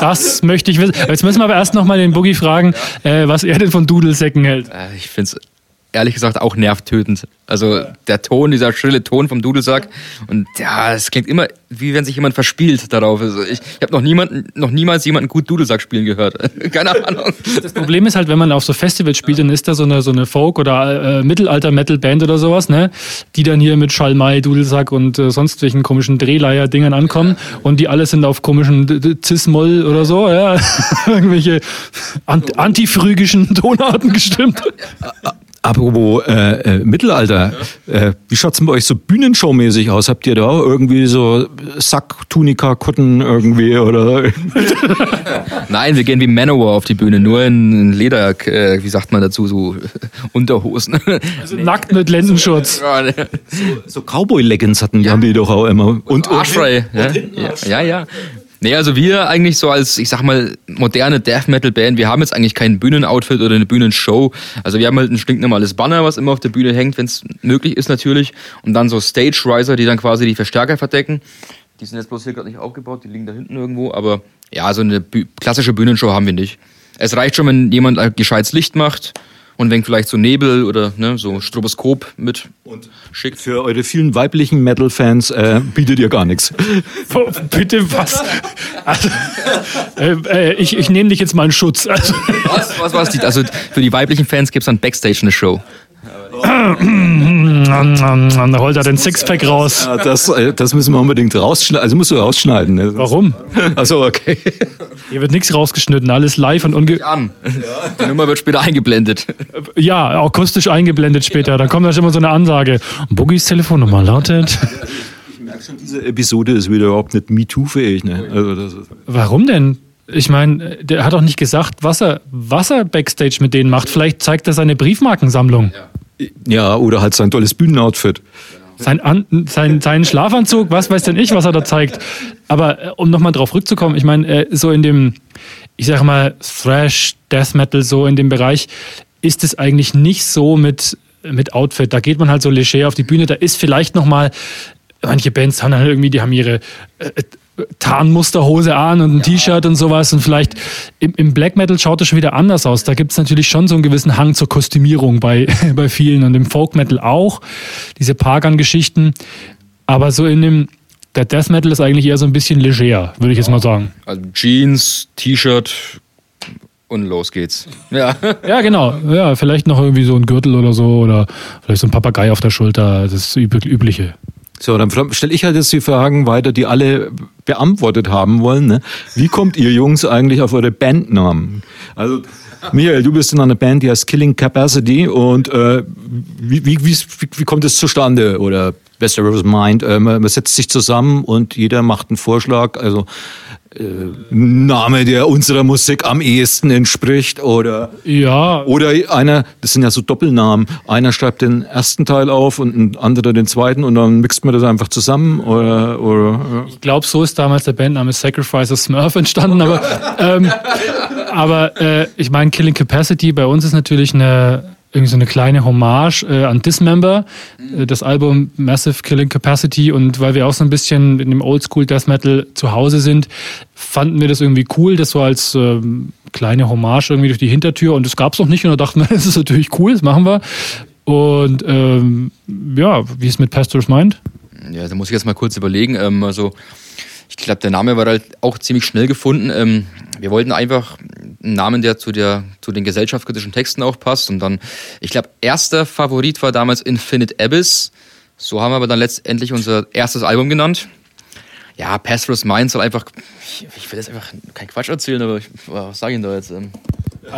das möchte ich wissen. Jetzt müssen wir aber erst noch mal den Boogie fragen, äh, was er denn von Dudelsäcken hält. Äh, ich finde es ehrlich gesagt auch nervtötend. Also der Ton, dieser schrille Ton vom Dudelsack. Und ja, es klingt immer, wie wenn sich jemand verspielt darauf. Also ich ich habe noch niemanden, noch niemals jemanden gut Dudelsack spielen gehört. Keine Ahnung. Das Problem ist halt, wenn man auf so Festivals spielt, dann ist da so eine, so eine Folk- oder äh, Mittelalter-Metal-Band oder sowas, ne? Die dann hier mit Schalmei, Dudelsack und äh, sonst welchen komischen Drehleier-Dingern ankommen und die alle sind auf komischen Cis-Moll oder so, ja. Irgendwelche ant antifrügischen Tonarten gestimmt. Apropos äh, äh, Mittelalter, äh, wie schaut's denn bei euch so Bühnenshow-mäßig aus? Habt ihr da irgendwie so Sack, Tunika, Kutten irgendwie oder? Nein, wir gehen wie Manowar auf die Bühne, nur in Leder, äh, wie sagt man dazu, so Unterhosen. Also nackt mit Lendenschutz. Ja, ne. So Cowboy-Leggings hatten, die haben die doch auch immer. Und, Arschfrei. Ja, ja, ja. ja. Nee, also wir eigentlich so als, ich sag mal, moderne Death Metal Band, wir haben jetzt eigentlich kein Bühnenoutfit oder eine Bühnenshow. Also wir haben halt ein stinknormales Banner, was immer auf der Bühne hängt, wenn es möglich ist natürlich. Und dann so Stage Riser, die dann quasi die Verstärker verdecken. Die sind jetzt bloß hier gerade nicht aufgebaut, die liegen da hinten irgendwo. Aber ja, so eine klassische Bühnenshow haben wir nicht. Es reicht schon, wenn jemand ein gescheites Licht macht und wenn vielleicht so Nebel oder ne, so Stroboskop mit schickt. Für eure vielen weiblichen Metal-Fans äh, bietet ihr gar nichts. Bitte was? Also, äh, äh, ich ich nehme dich jetzt mal in Schutz. Also, Was, was, was? Die, also für die weiblichen Fans gibt's dann Backstage eine Show. Dann holt er den Sixpack raus. Ja, das, äh, das müssen wir unbedingt rausschneiden. Also musst du rausschneiden. Ne? Warum? Also okay. Hier wird nichts rausgeschnitten, alles live und unge An. Die Nummer wird später eingeblendet. ja, akustisch eingeblendet später. Dann kommt da schon mal so eine Ansage. Boogies Telefonnummer lautet. Ich merke schon, diese Episode ist wieder überhaupt nicht MeToo-fähig. Ne? Also Warum denn? Ich meine, der hat doch nicht gesagt, was er, was er Backstage mit denen macht. Vielleicht zeigt er seine Briefmarkensammlung. ja, oder halt sein tolles Bühnenoutfit. Sein, An sein, seinen Schlafanzug, was weiß denn ich, was er da zeigt. Aber äh, um nochmal drauf rückzukommen, ich meine, äh, so in dem, ich sag mal, Thrash, Death Metal, so in dem Bereich, ist es eigentlich nicht so mit, mit Outfit. Da geht man halt so leger auf die Bühne. Da ist vielleicht nochmal, manche Bands haben dann irgendwie, die haben ihre äh, Tarnmusterhose an und ein T-Shirt und sowas. Und vielleicht im, im Black Metal schaut das schon wieder anders aus. Da gibt es natürlich schon so einen gewissen Hang zur Kostümierung bei, bei vielen und im Folk Metal auch. Diese Pagan-Geschichten. Aber so in dem, der Death Metal ist eigentlich eher so ein bisschen leger, würde ich jetzt mal sagen. Also Jeans, T-Shirt und los geht's. Ja. Ja, genau. Ja, vielleicht noch irgendwie so ein Gürtel oder so oder vielleicht so ein Papagei auf der Schulter. Das ist Übliche. So, dann stelle ich halt jetzt die Fragen weiter, die alle beantwortet haben wollen. Ne? Wie kommt ihr Jungs eigentlich auf eure Bandnamen? Also, Michael, du bist in einer Band, die heißt Killing Capacity und äh, wie, wie, wie, wie kommt es zustande? Oder Best Ever Mind, äh, man, man setzt sich zusammen und jeder macht einen Vorschlag, also äh, Name, der unserer Musik am ehesten entspricht oder Ja, oder einer, das sind ja so Doppelnamen. Einer schreibt den ersten Teil auf und ein anderer den zweiten und dann mixt man das einfach zusammen oder, oder ja. Ich glaube, so ist damals der Bandname Sacrifice of Smurf entstanden, aber, ähm, aber äh, ich meine, Killing Capacity bei uns ist natürlich eine irgendwie so eine kleine Hommage äh, an Dismember, äh, das Album Massive Killing Capacity und weil wir auch so ein bisschen in dem Oldschool Death Metal zu Hause sind, fanden wir das irgendwie cool, das so als ähm, kleine Hommage irgendwie durch die Hintertür und das gab es noch nicht und da dachten wir, das ist natürlich cool, das machen wir. Und ähm, ja, wie es mit Pastors meint? Ja, da muss ich jetzt mal kurz überlegen. Ähm, also, ich glaube, der Name war halt auch ziemlich schnell gefunden. Ähm, wir wollten einfach einen Namen, der zu, der zu den gesellschaftskritischen Texten auch passt. Und dann, ich glaube, erster Favorit war damals Infinite Abyss. So haben wir aber dann letztendlich unser erstes Album genannt. Ja, Pastor's Mind soll einfach. Ich, ich will jetzt einfach keinen Quatsch erzählen, aber ich, was sage ich denn da jetzt? Ähm,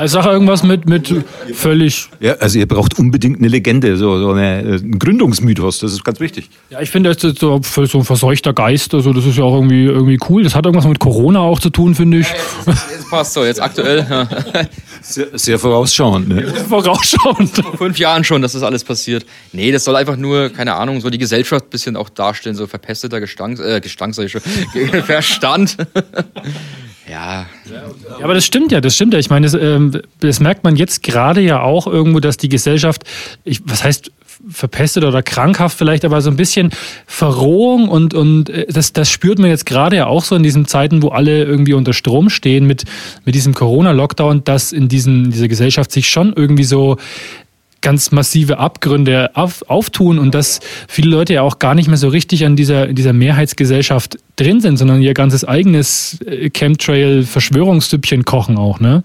Ich sage irgendwas mit, mit völlig. ja, also ihr braucht unbedingt eine Legende, so, so eine, äh, ein Gründungsmythos, das ist ganz wichtig. Ja, ich finde, das ist so, so ein verseuchter Geist, also das ist ja auch irgendwie, irgendwie cool. Das hat irgendwas mit Corona auch zu tun, finde ich. jetzt passt so, jetzt aktuell. Ja. Sehr, sehr vorausschauend. Ne? Vorausschauend. Vor fünf Jahren schon, dass das alles passiert. Nee, das soll einfach nur, keine Ahnung, so die Gesellschaft ein bisschen auch darstellen, so verpesteter Gestank, äh, Gestank, sag ich schon, Verstand. Ja, Ja, aber das stimmt ja, das stimmt ja. Ich meine, das, ähm, das merkt man jetzt gerade ja auch irgendwo, dass die Gesellschaft, ich, was heißt verpestet oder krankhaft vielleicht, aber so ein bisschen Verrohung und, und äh, das, das spürt man jetzt gerade ja auch so in diesen Zeiten, wo alle irgendwie unter Strom stehen mit, mit diesem Corona-Lockdown, dass in diesen, dieser Gesellschaft sich schon irgendwie so ganz massive Abgründe auf, auftun und dass viele Leute ja auch gar nicht mehr so richtig an dieser, dieser Mehrheitsgesellschaft drin sind, sondern ihr ganzes eigenes äh, Chemtrail-Verschwörungssüppchen kochen auch, ne?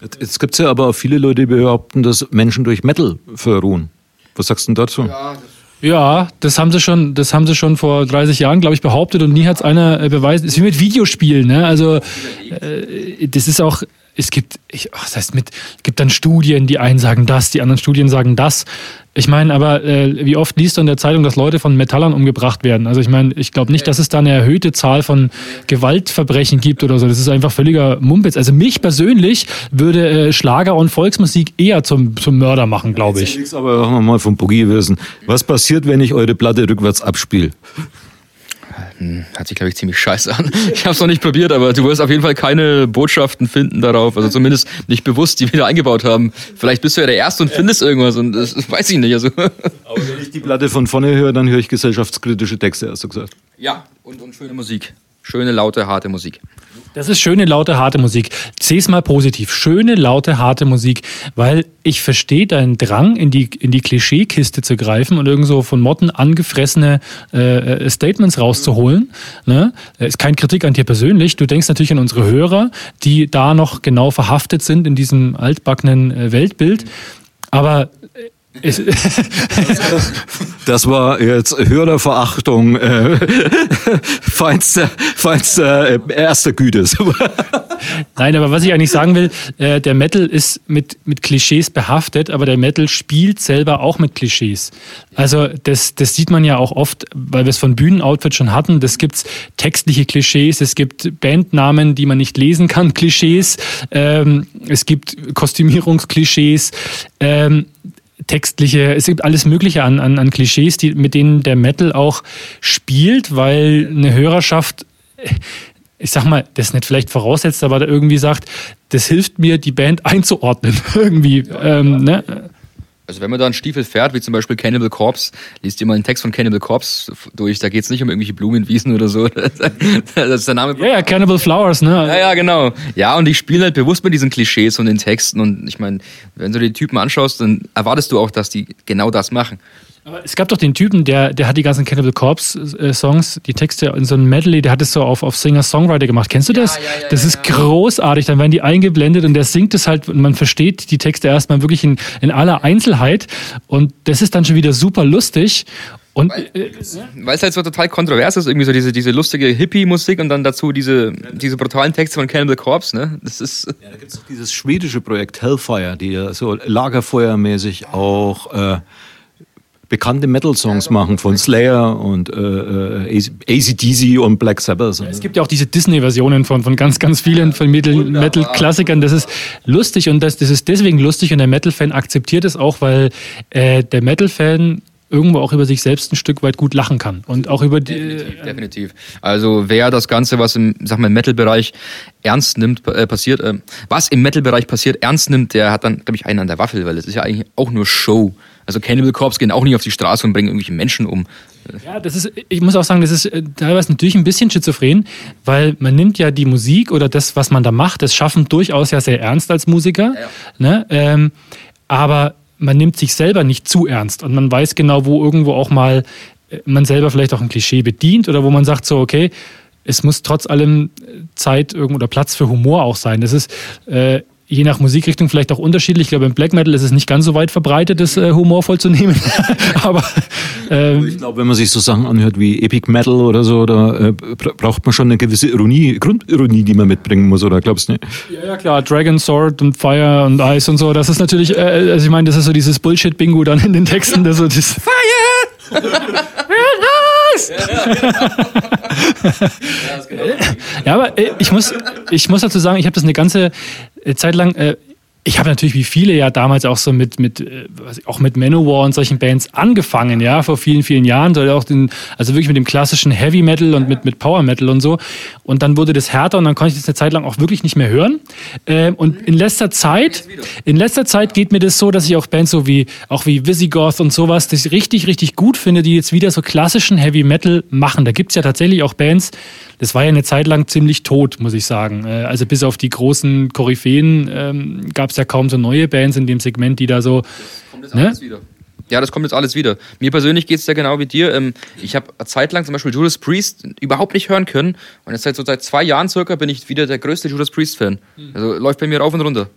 Jetzt gibt es ja aber auch viele Leute, die behaupten, dass Menschen durch Metal verruhen. Was sagst du denn dazu? Ja, Ja, das haben sie schon, das haben sie schon vor 30 Jahren, glaube ich, behauptet und nie hat es einer äh, beweisen. Es ist wie mit Videospielen, ne? Also äh, das ist auch, es gibt, ich, ach, das heißt mit, gibt dann Studien, die einen sagen das, die anderen Studien sagen das. Ich meine, aber äh, wie oft liest du in der Zeitung, dass Leute von Metallern umgebracht werden? Also ich meine, ich glaube nicht, dass es da eine erhöhte Zahl von Gewaltverbrechen gibt oder so. Das ist einfach völliger Mumpitz. Also mich persönlich würde äh, Schlager und Volksmusik eher zum, zum Mörder machen, glaube ich. Jetzt aber machen wir mal vom Boogie wissen. Was passiert, wenn ich eure Platte rückwärts abspiele? Hm, Hört sich, glaube ich, ziemlich scheiße an. Ich habe es noch nicht probiert, aber du wirst auf jeden Fall keine Botschaften finden darauf. Also zumindest nicht bewusst, die wir da eingebaut haben. Vielleicht bist du ja der Erste und findest irgendwas und das weiß ich nicht. Also. Aber wenn ich die Platte von vorne höre, dann höre ich gesellschaftskritische Texte, hast du gesagt. Ja, und, und schöne Musik. Schöne, laute, harte Musik. Das ist schöne, laute, harte Musik. Seh's mal positiv. Schöne, laute, harte Musik. Weil ich verstehe deinen Drang, in die, in die Klischeekiste zu greifen und irgend so von Motten angefressene äh, äh, Statements rauszuholen. Ne? Ist keine Kritik an dir persönlich. Du denkst natürlich an unsere Hörer, die da noch genau verhaftet sind in diesem altbackenen äh, Weltbild. Aber Das war jetzt Hörerverachtung äh, feinster, feinster äh, erster Güte. Nein, aber was ich eigentlich sagen will, äh, der Metal ist mit, mit Klischees behaftet, aber der Metal spielt selber auch mit Klischees. Also das, das sieht man ja auch oft, weil wir es von Bühnenoutfit schon hatten. Das gibt's textliche Klischees, es gibt Bandnamen, die man nicht lesen kann, Klischees, ähm, es gibt Kostümierungsklischees. Ähm, textliche, es gibt alles Mögliche an, an, an Klischees, die, mit denen der Metal auch spielt, weil eine Hörerschaft, ich sag mal, das nicht vielleicht voraussetzt, aber da irgendwie sagt, das hilft mir, die Band einzuordnen. irgendwie. Ähm, ne? Also wenn man da einen Stiefel fährt, wie zum Beispiel Cannibal Corpse, liest ihr mal einen Text von Cannibal Corpse durch, da geht es nicht um irgendwelche Blumenwiesen oder so. Das ist der Name. Ja, ja, Cannibal Flowers, ne? Ja, ja, genau. Ja, und die spielen halt bewusst mit diesen Klischees und den Texten. Und ich meine, wenn du die Typen anschaust, dann erwartest du auch, dass die genau das machen. Aber es gab doch den Typen, der, der hat die ganzen Cannibal Corpse äh, Songs, die Texte in so einem Medley, der hat es so auf, auf Singer-Songwriter gemacht. Kennst du das? Ja, ja, ja, das ja, ist ja. großartig. Dann werden die eingeblendet und der singt es halt und man versteht die Texte erstmal wirklich in, in aller Einzelheit. Und das ist dann schon wieder super lustig. Und äh, Weil es halt so total kontrovers ist, irgendwie so diese, diese lustige Hippie-Musik und dann dazu diese, diese brutalen Texte von Cannibal Corpse, ne? Das ist. Ja, da gibt es dieses schwedische Projekt Hellfire, die so lagerfeuermäßig auch äh, bekannte Metal-Songs machen von Slayer und äh, äh, ACDC und Black Sabbath. Es gibt ja auch diese Disney-Versionen von, von ganz, ganz vielen von Metal- Metal-Klassikern. Das ist lustig und das, das ist deswegen lustig und der Metal-Fan akzeptiert es auch, weil äh, der Metal-Fan irgendwo auch über sich selbst ein Stück weit gut lachen kann. Und auch über die. Definitiv, definitiv. Also wer das Ganze, was im, sag mal, im Metal-Bereich ernst nimmt, äh, passiert, äh, was im Metal-Bereich passiert, ernst nimmt, der hat dann, glaube ich, einen an der Waffel, weil es ist ja eigentlich auch nur Show. Also Cannibal Corpse gehen auch nicht auf die Straße und bringen irgendwelche Menschen um. Ja, das ist, ich muss auch sagen, das ist äh, teilweise natürlich ein bisschen schizophren, weil man nimmt ja die Musik oder das, was man da macht, das schaffen durchaus ja sehr ernst als Musiker. Ja. Ne? Ähm, aber man nimmt sich selber nicht zu ernst und man weiß genau, wo irgendwo auch mal äh, man selber vielleicht auch ein Klischee bedient oder wo man sagt so, okay, es muss trotz allem Zeit irgendwo oder Platz für Humor auch sein. Das ist äh, je nach Musikrichtung vielleicht auch unterschiedlich. Ich glaube, im Black Metal ist es nicht ganz so weit verbreitet, das äh, humorvoll zu nehmen. Aber ähm, Ich glaube, wenn man sich so Sachen anhört wie Epic Metal oder so, da äh, bra- braucht man schon eine gewisse Ironie, Grundironie, die man mitbringen muss, oder glaubst du nicht? Ja, ja, klar, Dragon, Sword und Fire und Ice und so, das ist natürlich, äh, also ich meine, das ist so dieses Bullshit-Bingo dann in den Texten, das so das Fire! ja, aber äh, ich muss, ich muss dazu sagen, ich habe das eine ganze Zeit lang, äh, ich habe natürlich wie viele ja damals auch so mit, mit äh, was ich- auch mit Manowar und solchen Bands angefangen, ja, vor vielen, vielen Jahren, auch den, also wirklich mit dem klassischen Heavy Metal und mit, mit Power Metal und so. Und dann wurde das härter und dann konnte ich das eine Zeit lang auch wirklich nicht mehr hören. Ähm, und in letzter Zeit, in letzter Zeit geht mir das so, dass ich auch Bands so wie, auch wie Visigoth und sowas, das ich richtig, richtig gut finde, die jetzt wieder so klassischen Heavy Metal machen. Da gibt's ja tatsächlich auch Bands, das war ja eine Zeit lang ziemlich tot, muss ich sagen. Äh, Also bis auf die großen Koryphäen ähm, gab es ja kaum so neue Bands in dem Segment, die da so. Kommt jetzt Ne? alles wieder. Ja, das kommt jetzt alles wieder. Mir persönlich geht es ja genau wie dir. Ähm, Ich habe eine Zeit lang zum Beispiel Judas Priest überhaupt nicht hören können. Und jetzt seit so seit zwei Jahren circa bin ich wieder der größte Judas Priest-Fan. Also läuft bei mir rauf und runter.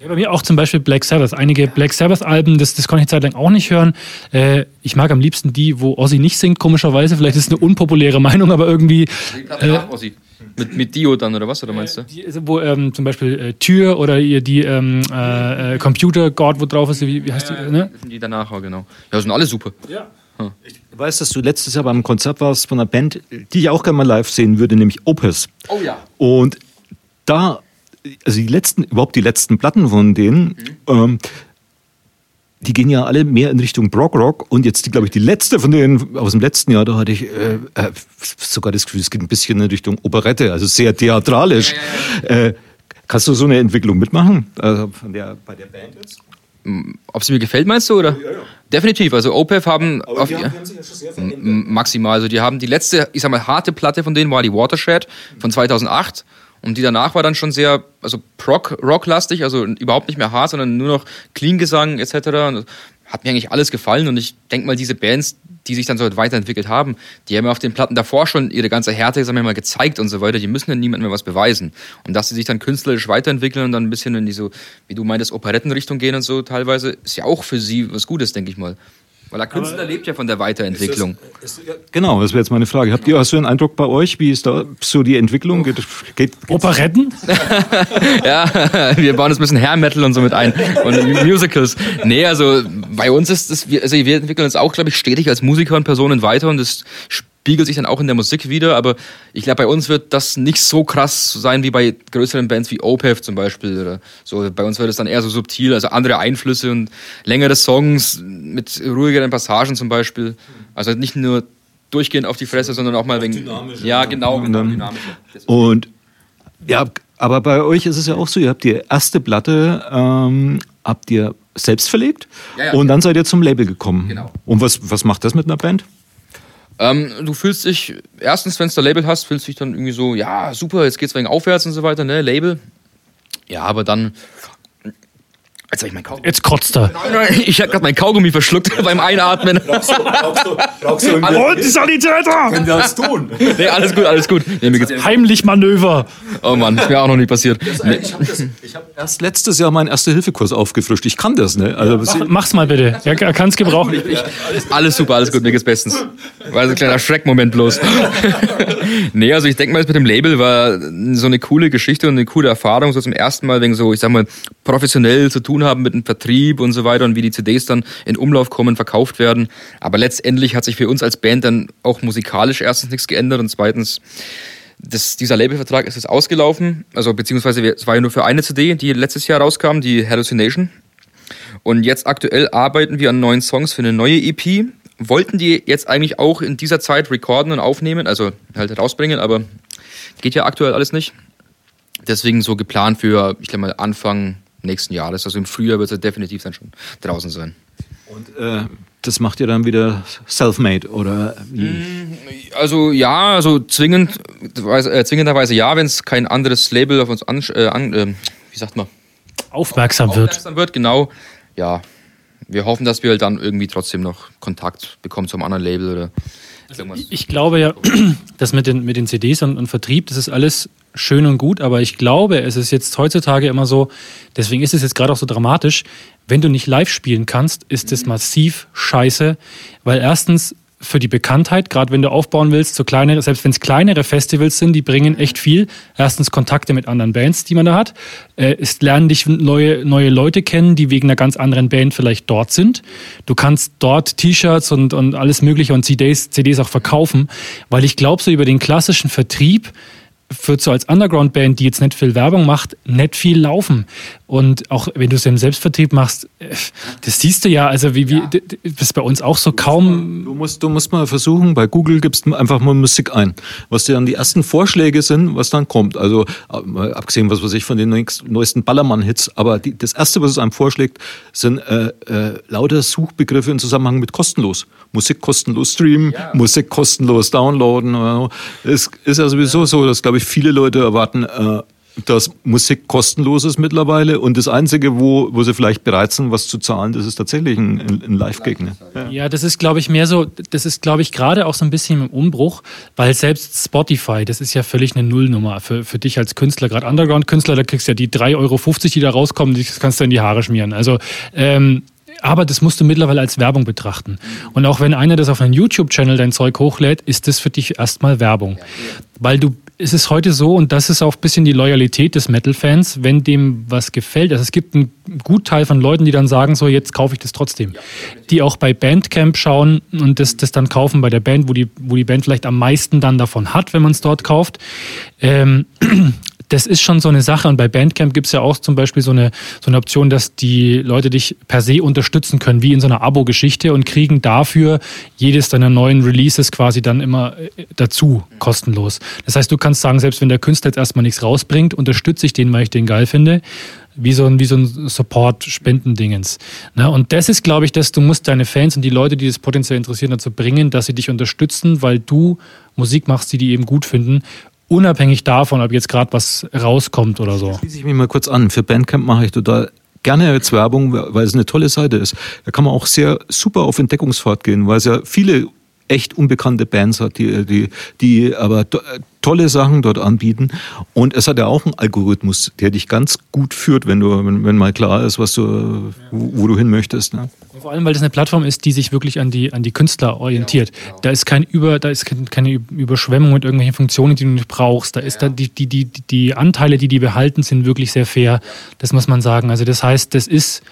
Ja, bei mir auch zum Beispiel Black Sabbath. Einige Black Sabbath-Alben, das, das konnte ich zeitlang auch nicht hören. Äh, ich mag am liebsten die, wo Ozzy nicht singt, komischerweise. Vielleicht ist es eine unpopuläre Meinung, aber irgendwie. Äh, Mit, mit Dio dann, oder was? Oder meinst du? Die, wo ähm, zum Beispiel äh, Tür oder ihr die ähm, äh, äh, Computer God, wo drauf ist, wie, wie heißt die? Ne? Die danach, genau. Ja, sind alle super. Ich weiß, dass du letztes Jahr beim Konzert warst von einer Band, die ich auch gerne mal live sehen würde, nämlich Opus. Oh ja. Und da, also die letzten, überhaupt die letzten Platten von denen, ähm, die gehen ja alle mehr in Richtung Brock Rock. Und jetzt, die, glaube ich, die letzte von denen aus dem letzten Jahr, da hatte ich äh, äh, sogar das Gefühl, es geht ein bisschen in Richtung Operette, also sehr theatralisch. Äh, kannst du so eine Entwicklung mitmachen? Also von der, bei der Band jetzt? Ob sie mir gefällt, meinst du? Oder? Definitiv. Also OPEF haben, auf, sich ja schon sehr M- maximal. Also die haben die letzte, ich sag mal, harte Platte von denen war die Watershed von 2008. Und die danach war dann schon sehr, also Rock, Rocklastig, also überhaupt nicht mehr hart, sondern nur noch Clean-Gesang etc. Hat mir eigentlich alles gefallen. Und ich denke mal, diese Bands, die sich dann so weiterentwickelt haben, die haben ja auf den Platten davor schon ihre ganze Härte sagen wir mal, gezeigt und so weiter. Die müssen ja niemandem mehr was beweisen. Und dass sie sich dann künstlerisch weiterentwickeln und dann ein bisschen in die so, wie du meintest, Operettenrichtung gehen und so teilweise, ist ja auch für sie was Gutes, denke ich mal. Weil der Künstler lebt ja von der Weiterentwicklung. Genau, das wäre jetzt meine Frage. Habt ihr, hast du einen Eindruck bei euch, wie ist da so die Entwicklung? Geht, geht, Operetten? Ja, wir bauen das ein bisschen Hair Metal und so mit ein und Musicals. Nee, also bei uns ist das, wir- also wir entwickeln uns auch, glaube ich, stetig als Musiker und Personen weiter und das spiegelt sich dann auch in der Musik wieder. Aber ich glaube, bei uns wird das nicht so krass sein wie bei größeren Bands wie Opeth zum Beispiel oder so. Bei uns wird es dann eher so subtil, also andere Einflüsse und längere Songs mit ruhigeren Passagen zum Beispiel. Also nicht nur durchgehend auf die Fresse, sondern auch mal wegen. Ja, genau, genau, dann- dynamischer. Und ja, aber bei euch ist es ja auch so, ihr habt die erste Platte, ähm, habt ihr selbst verlegt Ja, ja. und dann seid ihr zum Label gekommen. Genau. Und was, was macht das mit einer Band? Ähm, du fühlst dich, erstens, wenn du ein Label hast, fühlst du dich dann irgendwie so, ja, super, jetzt geht's wegen aufwärts und so weiter, ne, Label. Ja, aber dann. Jetzt ich mein Kaugummi. Jetzt kotzt er. Ich hab grad mein Kaugummi verschluckt beim Einatmen. Und Sanitäter! das tun? Nee, alles gut, alles gut. Nee, mir geht's. Heimlich Manöver. Oh Mann, ist mir auch noch nie passiert. Nee. Ich habe hab erst letztes Jahr meinen Erste-Hilfe-Kurs aufgefrischt. Ich kann das, ne? Also, Mach, mach's mal bitte. Er, er kann's gebrauchen. Alles super, alles gut, mir geht's bestens. War so ein kleiner Schreckmoment bloß. nee, also ich denke mal, das mit dem Label war so eine coole Geschichte und eine coole Erfahrung, so zum ersten Mal wegen so, ich sag mal, professionell zu tun haben mit dem Vertrieb und so weiter und wie die CDs dann in Umlauf kommen, verkauft werden. Aber letztendlich hat sich für uns als Band dann auch musikalisch erstens nichts geändert und zweitens das, dieser Labelvertrag ist jetzt ausgelaufen, also beziehungsweise es war ja nur für eine CD, die letztes Jahr rauskam, die Hallucination. Und jetzt aktuell arbeiten wir an neuen Songs für eine neue EP. Wollten die jetzt eigentlich auch in dieser Zeit recorden und aufnehmen, also halt rausbringen, aber geht ja aktuell alles nicht. Deswegen so geplant für, ich glaube mal, Anfang nächsten Jahres. Also im Frühjahr wird es definitiv dann schon draußen sein. und äh, das macht ihr dann wieder self-made oder wie? Also ja, also zwingend, äh, zwingenderweise ja, wenn es kein anderes Label auf uns an, äh, an äh, wie sagt man, Aufmerksam wird. aufmerksam wird, genau. Ja, wir hoffen, dass wir halt dann irgendwie trotzdem noch Kontakt bekommen zum anderen Label oder irgendwas. Ich glaube ja, das mit den, mit den CDs und, und Vertrieb, das ist alles schön und gut, aber ich glaube, es ist jetzt heutzutage immer so, deswegen ist es jetzt gerade auch so dramatisch, wenn du nicht live spielen kannst, ist es massiv scheiße, weil erstens für die Bekanntheit, gerade wenn du aufbauen willst, so kleinere, selbst wenn es kleinere Festivals sind, die bringen echt viel. Erstens Kontakte mit anderen Bands, die man da hat. Äh, es lernen dich neue, neue Leute kennen, die wegen einer ganz anderen Band vielleicht dort sind. Du kannst dort T-Shirts und, und alles Mögliche und CDs, CDs auch verkaufen, weil ich glaube, so über den klassischen Vertrieb wird so als Underground-Band, die jetzt nicht viel Werbung macht, nicht viel laufen. Und auch wenn du es im Selbstvertrieb machst, äh, das siehst du ja, also wie, wie d- das ist bei uns auch so kaum. Du musst, du musst mal versuchen, bei Google gibst du einfach mal Musik ein. Was dir dann die ersten Vorschläge sind, was dann kommt. Also äh, mal abgesehen, was weiß ich, von den neuesten- Ballermann-Hits, aber die, das erste, was es einem vorschlägt, sind äh, äh, lauter Suchbegriffe im Zusammenhang mit kostenlos. Musik kostenlos streamen, Musik kostenlos downloaden. äh, Es ist ja sowieso so, dass, glaube ich, viele Leute erwarten, äh, dass Musik kostenlos ist mittlerweile und das Einzige, wo, wo sie vielleicht bereit sind, was zu zahlen, das ist tatsächlich ein, ein Live-Gig. Ne? Ja. ja, das ist, glaube ich, mehr so, das ist, glaube ich, gerade auch so ein bisschen im Umbruch, weil selbst Spotify, das ist ja völlig eine Nullnummer für, für dich als Künstler, gerade Underground-Künstler, da kriegst du ja die 3,50 Euro, die da rauskommen, das kannst du in die Haare schmieren. Also ähm, aber das musst du mittlerweile als Werbung betrachten. Und auch wenn einer das auf einen YouTube-Channel dein Zeug hochlädt, ist das für dich erstmal Werbung. Weil du, es ist heute so, und das ist auch ein bisschen die Loyalität des Metal-Fans, wenn dem was gefällt. Also es gibt einen Gutteil von Leuten, die dann sagen, so jetzt kaufe ich das trotzdem. Die auch bei Bandcamp schauen und das, das dann kaufen bei der Band, wo die, wo die Band vielleicht am meisten dann davon hat, wenn man es dort kauft. Ähm, das ist schon so eine Sache. Und bei Bandcamp gibt es ja auch zum Beispiel so eine, so eine Option, dass die Leute dich per se unterstützen können, wie in so einer Abo-Geschichte und kriegen dafür jedes deiner neuen Releases quasi dann immer äh, dazu, kostenlos. Das heißt, du kannst sagen, selbst wenn der Künstler jetzt erstmal nichts rausbringt, unterstütze ich den, weil ich den geil finde wie so ein, wie so ein Support-Spendendingens. Ne? Und das ist, glaube ich, dass du musst deine Fans und die Leute, die das potenziell interessieren, dazu bringen, dass sie dich unterstützen, weil du Musik machst, die die eben gut finden unabhängig davon, ob jetzt gerade was rauskommt oder so. Schließe ich mich mal kurz an. Für Bandcamp mache ich total gerne jetzt Werbung, weil es eine tolle Seite ist. Da kann man auch sehr super auf Entdeckungsfahrt gehen, weil es ja viele echt unbekannte Bands hat, die, die, die aber tolle Sachen dort anbieten. Und es hat ja auch einen Algorithmus, der dich ganz gut führt, wenn du, wenn, wenn mal klar ist, was du, wo, wo du hin möchtest. Ne? Vor allem, weil das eine Plattform ist, die sich wirklich an die, an die Künstler orientiert. Ja, genau. Da ist kein Über, da ist keine Überschwemmung mit irgendwelchen Funktionen, die du nicht brauchst. Da ist ja. da die, die, die, die Anteile, die die behalten, sind wirklich sehr fair. Das muss man sagen. Also das heißt, das ist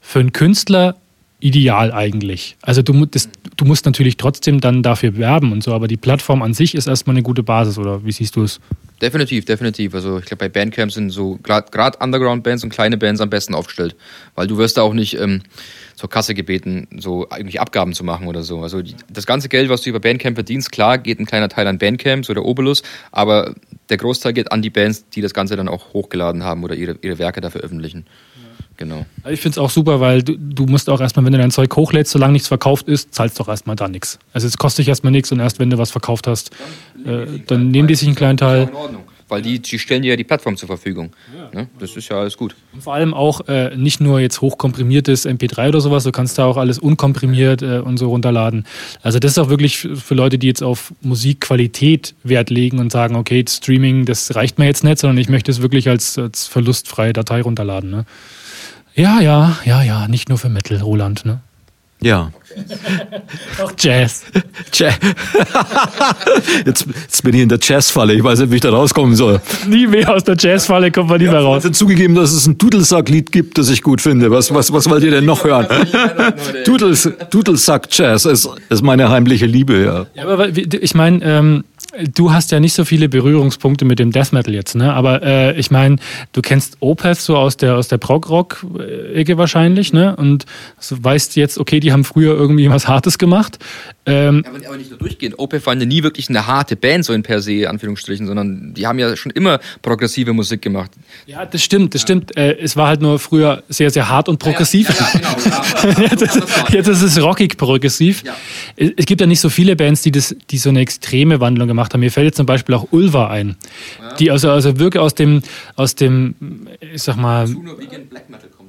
für einen Künstler ideal eigentlich. Also du, das, du musst natürlich trotzdem dann dafür werben und so, aber die Plattform an sich ist erstmal eine gute Basis, oder wie siehst du es? Definitiv, definitiv. Also ich glaube, bei Bandcamps sind so gerade Underground-Bands und kleine Bands am besten aufgestellt, weil du wirst da auch nicht ähm, zur Kasse gebeten, so eigentlich Abgaben zu machen oder so. Also die, das ganze Geld, was du über Bandcamp verdienst, klar, geht ein kleiner Teil an Bandcamps oder Obolus, aber der Großteil geht an die Bands, die das Ganze dann auch hochgeladen haben oder ihre, ihre Werke da veröffentlichen. Genau. Ich finde es auch super, weil du, du musst auch erstmal, wenn du dein Zeug hochlädst, solange nichts verkauft ist, zahlst du doch erstmal da nichts. Also es kostet dich erstmal nichts und erst wenn du was verkauft hast, dann, äh, dann nehmen die sich einen kleinen Teil. In Ordnung. Weil die, die stellen dir ja die Plattform zur Verfügung. Ja. Ne? Das ist ja alles gut. Und vor allem auch äh, nicht nur jetzt hochkomprimiertes MP3 oder sowas, du kannst da auch alles unkomprimiert äh, und so runterladen. Also das ist auch wirklich für Leute, die jetzt auf Musikqualität Wert legen und sagen, okay, Streaming, das reicht mir jetzt nicht, sondern ich möchte es wirklich als, als verlustfreie Datei runterladen. Ne? Ja, ja, ja, ja, nicht nur für Metal, Roland, ne? Ja. Auch Jazz. Jazz. jetzt, jetzt, bin ich in der Jazzfalle. Ich weiß nicht, wie ich da rauskommen soll. Nie mehr aus der Jazzfalle kommt man nie mehr raus. Ich zugegeben, dass es ein Dudelsack-Lied gibt, das ich gut finde. Was, was, was wollt ihr denn noch hören? Dudels, Dudelsack-Jazz ist, ist meine heimliche Liebe, ja. Ja, aber ich meine, ähm, Du hast ja nicht so viele Berührungspunkte mit dem Death Metal jetzt, ne? Aber äh, ich meine, du kennst Opeth so aus der aus der Prog Rock Ecke wahrscheinlich, ne? Und so weißt jetzt, okay, die haben früher irgendwie was Hartes gemacht. Ähm, aber, aber, nicht nur durchgehend. Opeth war ja nie wirklich eine harte Band so in per se Anführungsstrichen, sondern die haben ja schon immer progressive Musik gemacht. Ja, das stimmt, das ja. stimmt. Äh, es war halt nur früher sehr sehr hart und progressiv. Ja, ja, genau, jetzt, ist, jetzt, ist, es rockig progressiv. Es gibt ja nicht so viele Bands, die das, die so eine extreme Wandlung gemacht gemacht haben. Mir fällt jetzt zum Beispiel auch Ulva ein, die also, also wirklich aus dem, aus dem, ich sag mal,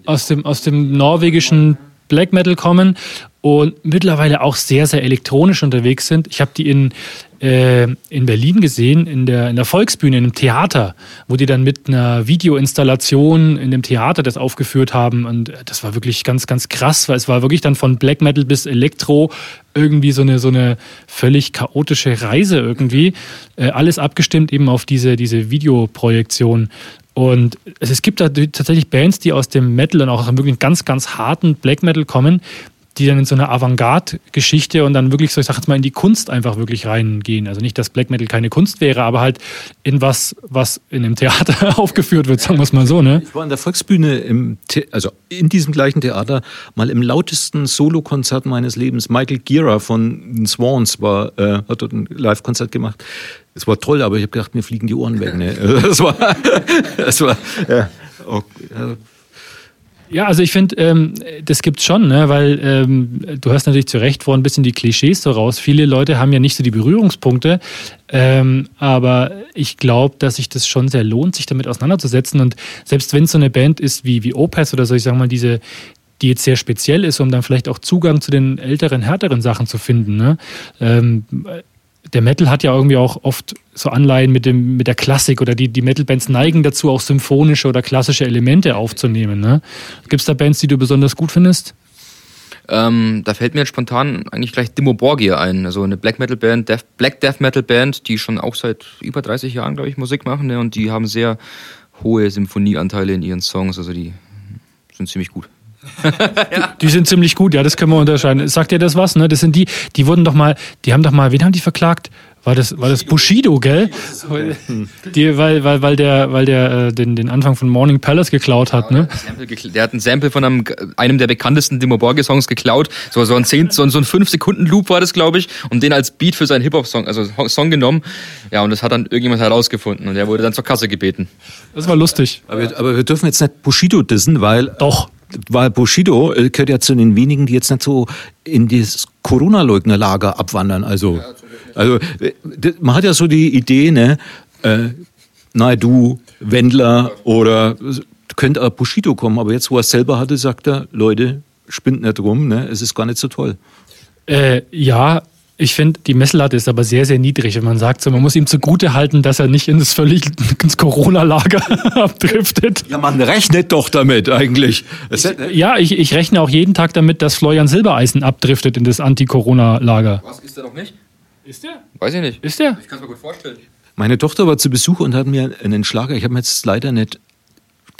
aus dem, aus dem norwegischen Black Metal kommen und mittlerweile auch sehr, sehr elektronisch unterwegs sind. Ich habe die in, äh, in Berlin gesehen, in der, in der Volksbühne, in einem Theater, wo die dann mit einer Videoinstallation in dem Theater das aufgeführt haben. Und das war wirklich ganz, ganz krass, weil es war wirklich dann von Black Metal bis Elektro irgendwie so eine, so eine völlig chaotische Reise irgendwie. Äh, alles abgestimmt eben auf diese, diese Videoprojektion. Und es gibt da tatsächlich Bands, die aus dem Metal und auch wirklich ganz, ganz harten Black Metal kommen, die dann in so eine Avantgarde-Geschichte und dann wirklich so, ich sag jetzt mal, in die Kunst einfach wirklich reingehen. Also nicht, dass Black Metal keine Kunst wäre, aber halt in was, was in einem Theater aufgeführt wird, sagen wir es mal so, ne? Ich war in der Volksbühne, im also in diesem gleichen Theater, mal im lautesten Solokonzert meines Lebens. Michael Gira von den Swans war, äh, hat dort ein Live-Konzert gemacht. Es war toll, aber ich habe gedacht, mir fliegen die Ohren weg. Ne? Das war, das war ja, okay, Ja, also ich finde, ähm, das gibt's schon, ne? weil ähm, du hast natürlich zu Recht vor ein bisschen die Klischees so raus. Viele Leute haben ja nicht so die Berührungspunkte, ähm, aber ich glaube, dass sich das schon sehr lohnt, sich damit auseinanderzusetzen. Und selbst wenn es so eine Band ist wie, wie Opus oder so, ich sag mal, diese, die jetzt sehr speziell ist, um dann vielleicht auch Zugang zu den älteren, härteren Sachen zu finden. Ne? Ähm, der Metal hat ja irgendwie auch oft so Anleihen mit, dem, mit der Klassik oder die, die Metal-Bands neigen dazu, auch symphonische oder klassische Elemente aufzunehmen. Ne? Gibt es da Bands, die du besonders gut findest? Ähm, da fällt mir jetzt spontan eigentlich gleich Dimo Borgia ein, also eine Black Metal Band, Death, Black Death Metal Band, die schon auch seit über 30 Jahren, glaube ich, Musik machen ne? und die haben sehr hohe Symphonieanteile in ihren Songs, also die sind ziemlich gut. ja. die, die, sind ziemlich gut, ja, das können wir unterscheiden. Sagt dir das was? Ne? Das sind die, die wurden doch mal, die haben doch mal, wen haben die verklagt? War das, war das Bushido, gell? Die, weil, weil, weil der, weil der äh, den, den Anfang von Morning Palace geklaut hat, ne? Der hat ein Sample von einem, einem der bekanntesten Dimo Borgir-Songs geklaut. So, so ein 10, so, so ein 5-Sekunden-Loop war das, glaube ich, und den als Beat für seinen Hip-Hop-Song, also Song genommen. Ja, und das hat dann irgendjemand herausgefunden und der wurde dann zur Kasse gebeten. Das war lustig. Aber wir, aber wir dürfen jetzt nicht Bushido dissen, weil. Doch weil Bushido äh, gehört ja zu den wenigen, die jetzt nicht so in das Corona-Leugner-Lager abwandern. Also, also äh, man hat ja so die Idee, ne, äh, na du, Wendler oder könnte auch Bushido kommen, aber jetzt, wo er es selber hatte, sagt er, Leute, spinnt nicht rum, ne, es ist gar nicht so toll. Äh, ja, ich finde, die Messlatte ist aber sehr, sehr niedrig. Wenn man sagt, so, man muss ihm zugute halten, dass er nicht ins völlig ins Corona-Lager abdriftet. Ja, man rechnet doch damit eigentlich. Ich, ja, ich, ich rechne auch jeden Tag damit, dass Florian Silbereisen abdriftet in das Anti-Corona-Lager. Was, ist der noch nicht? Ist der? Weiß ich nicht. Ist der? Ich kann es mir gut vorstellen. Meine Tochter war zu Besuch und hat mir einen Schlager, ich habe mir jetzt leider nicht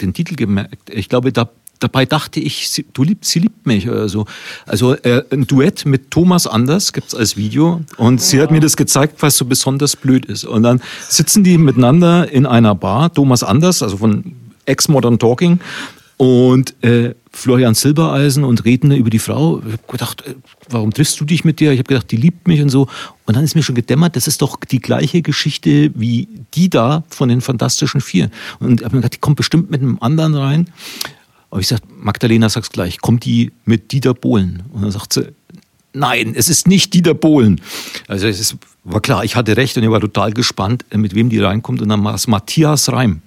den Titel gemerkt. Ich glaube, da dabei dachte ich, sie, du lieb, sie liebt mich oder so. Also äh, ein Duett mit Thomas Anders gibt's als Video und sie hat mir das gezeigt, was so besonders blöd ist. Und dann sitzen die miteinander in einer Bar, Thomas Anders, also von Ex-Modern Talking und äh, Florian Silbereisen und reden über die Frau. Ich habe gedacht, äh, warum triffst du dich mit der? Ich habe gedacht, die liebt mich und so. Und dann ist mir schon gedämmert, das ist doch die gleiche Geschichte wie die da von den Fantastischen Vier. Und ich habe mir gedacht, die kommt bestimmt mit einem anderen rein. Aber ich sagte, Magdalena, sag's gleich, kommt die mit Dieter Bohlen? Und dann sagt sie, nein, es ist nicht Dieter Bohlen. Also es ist, war klar, ich hatte recht und ich war total gespannt, mit wem die reinkommt. Und dann war es Matthias Reim.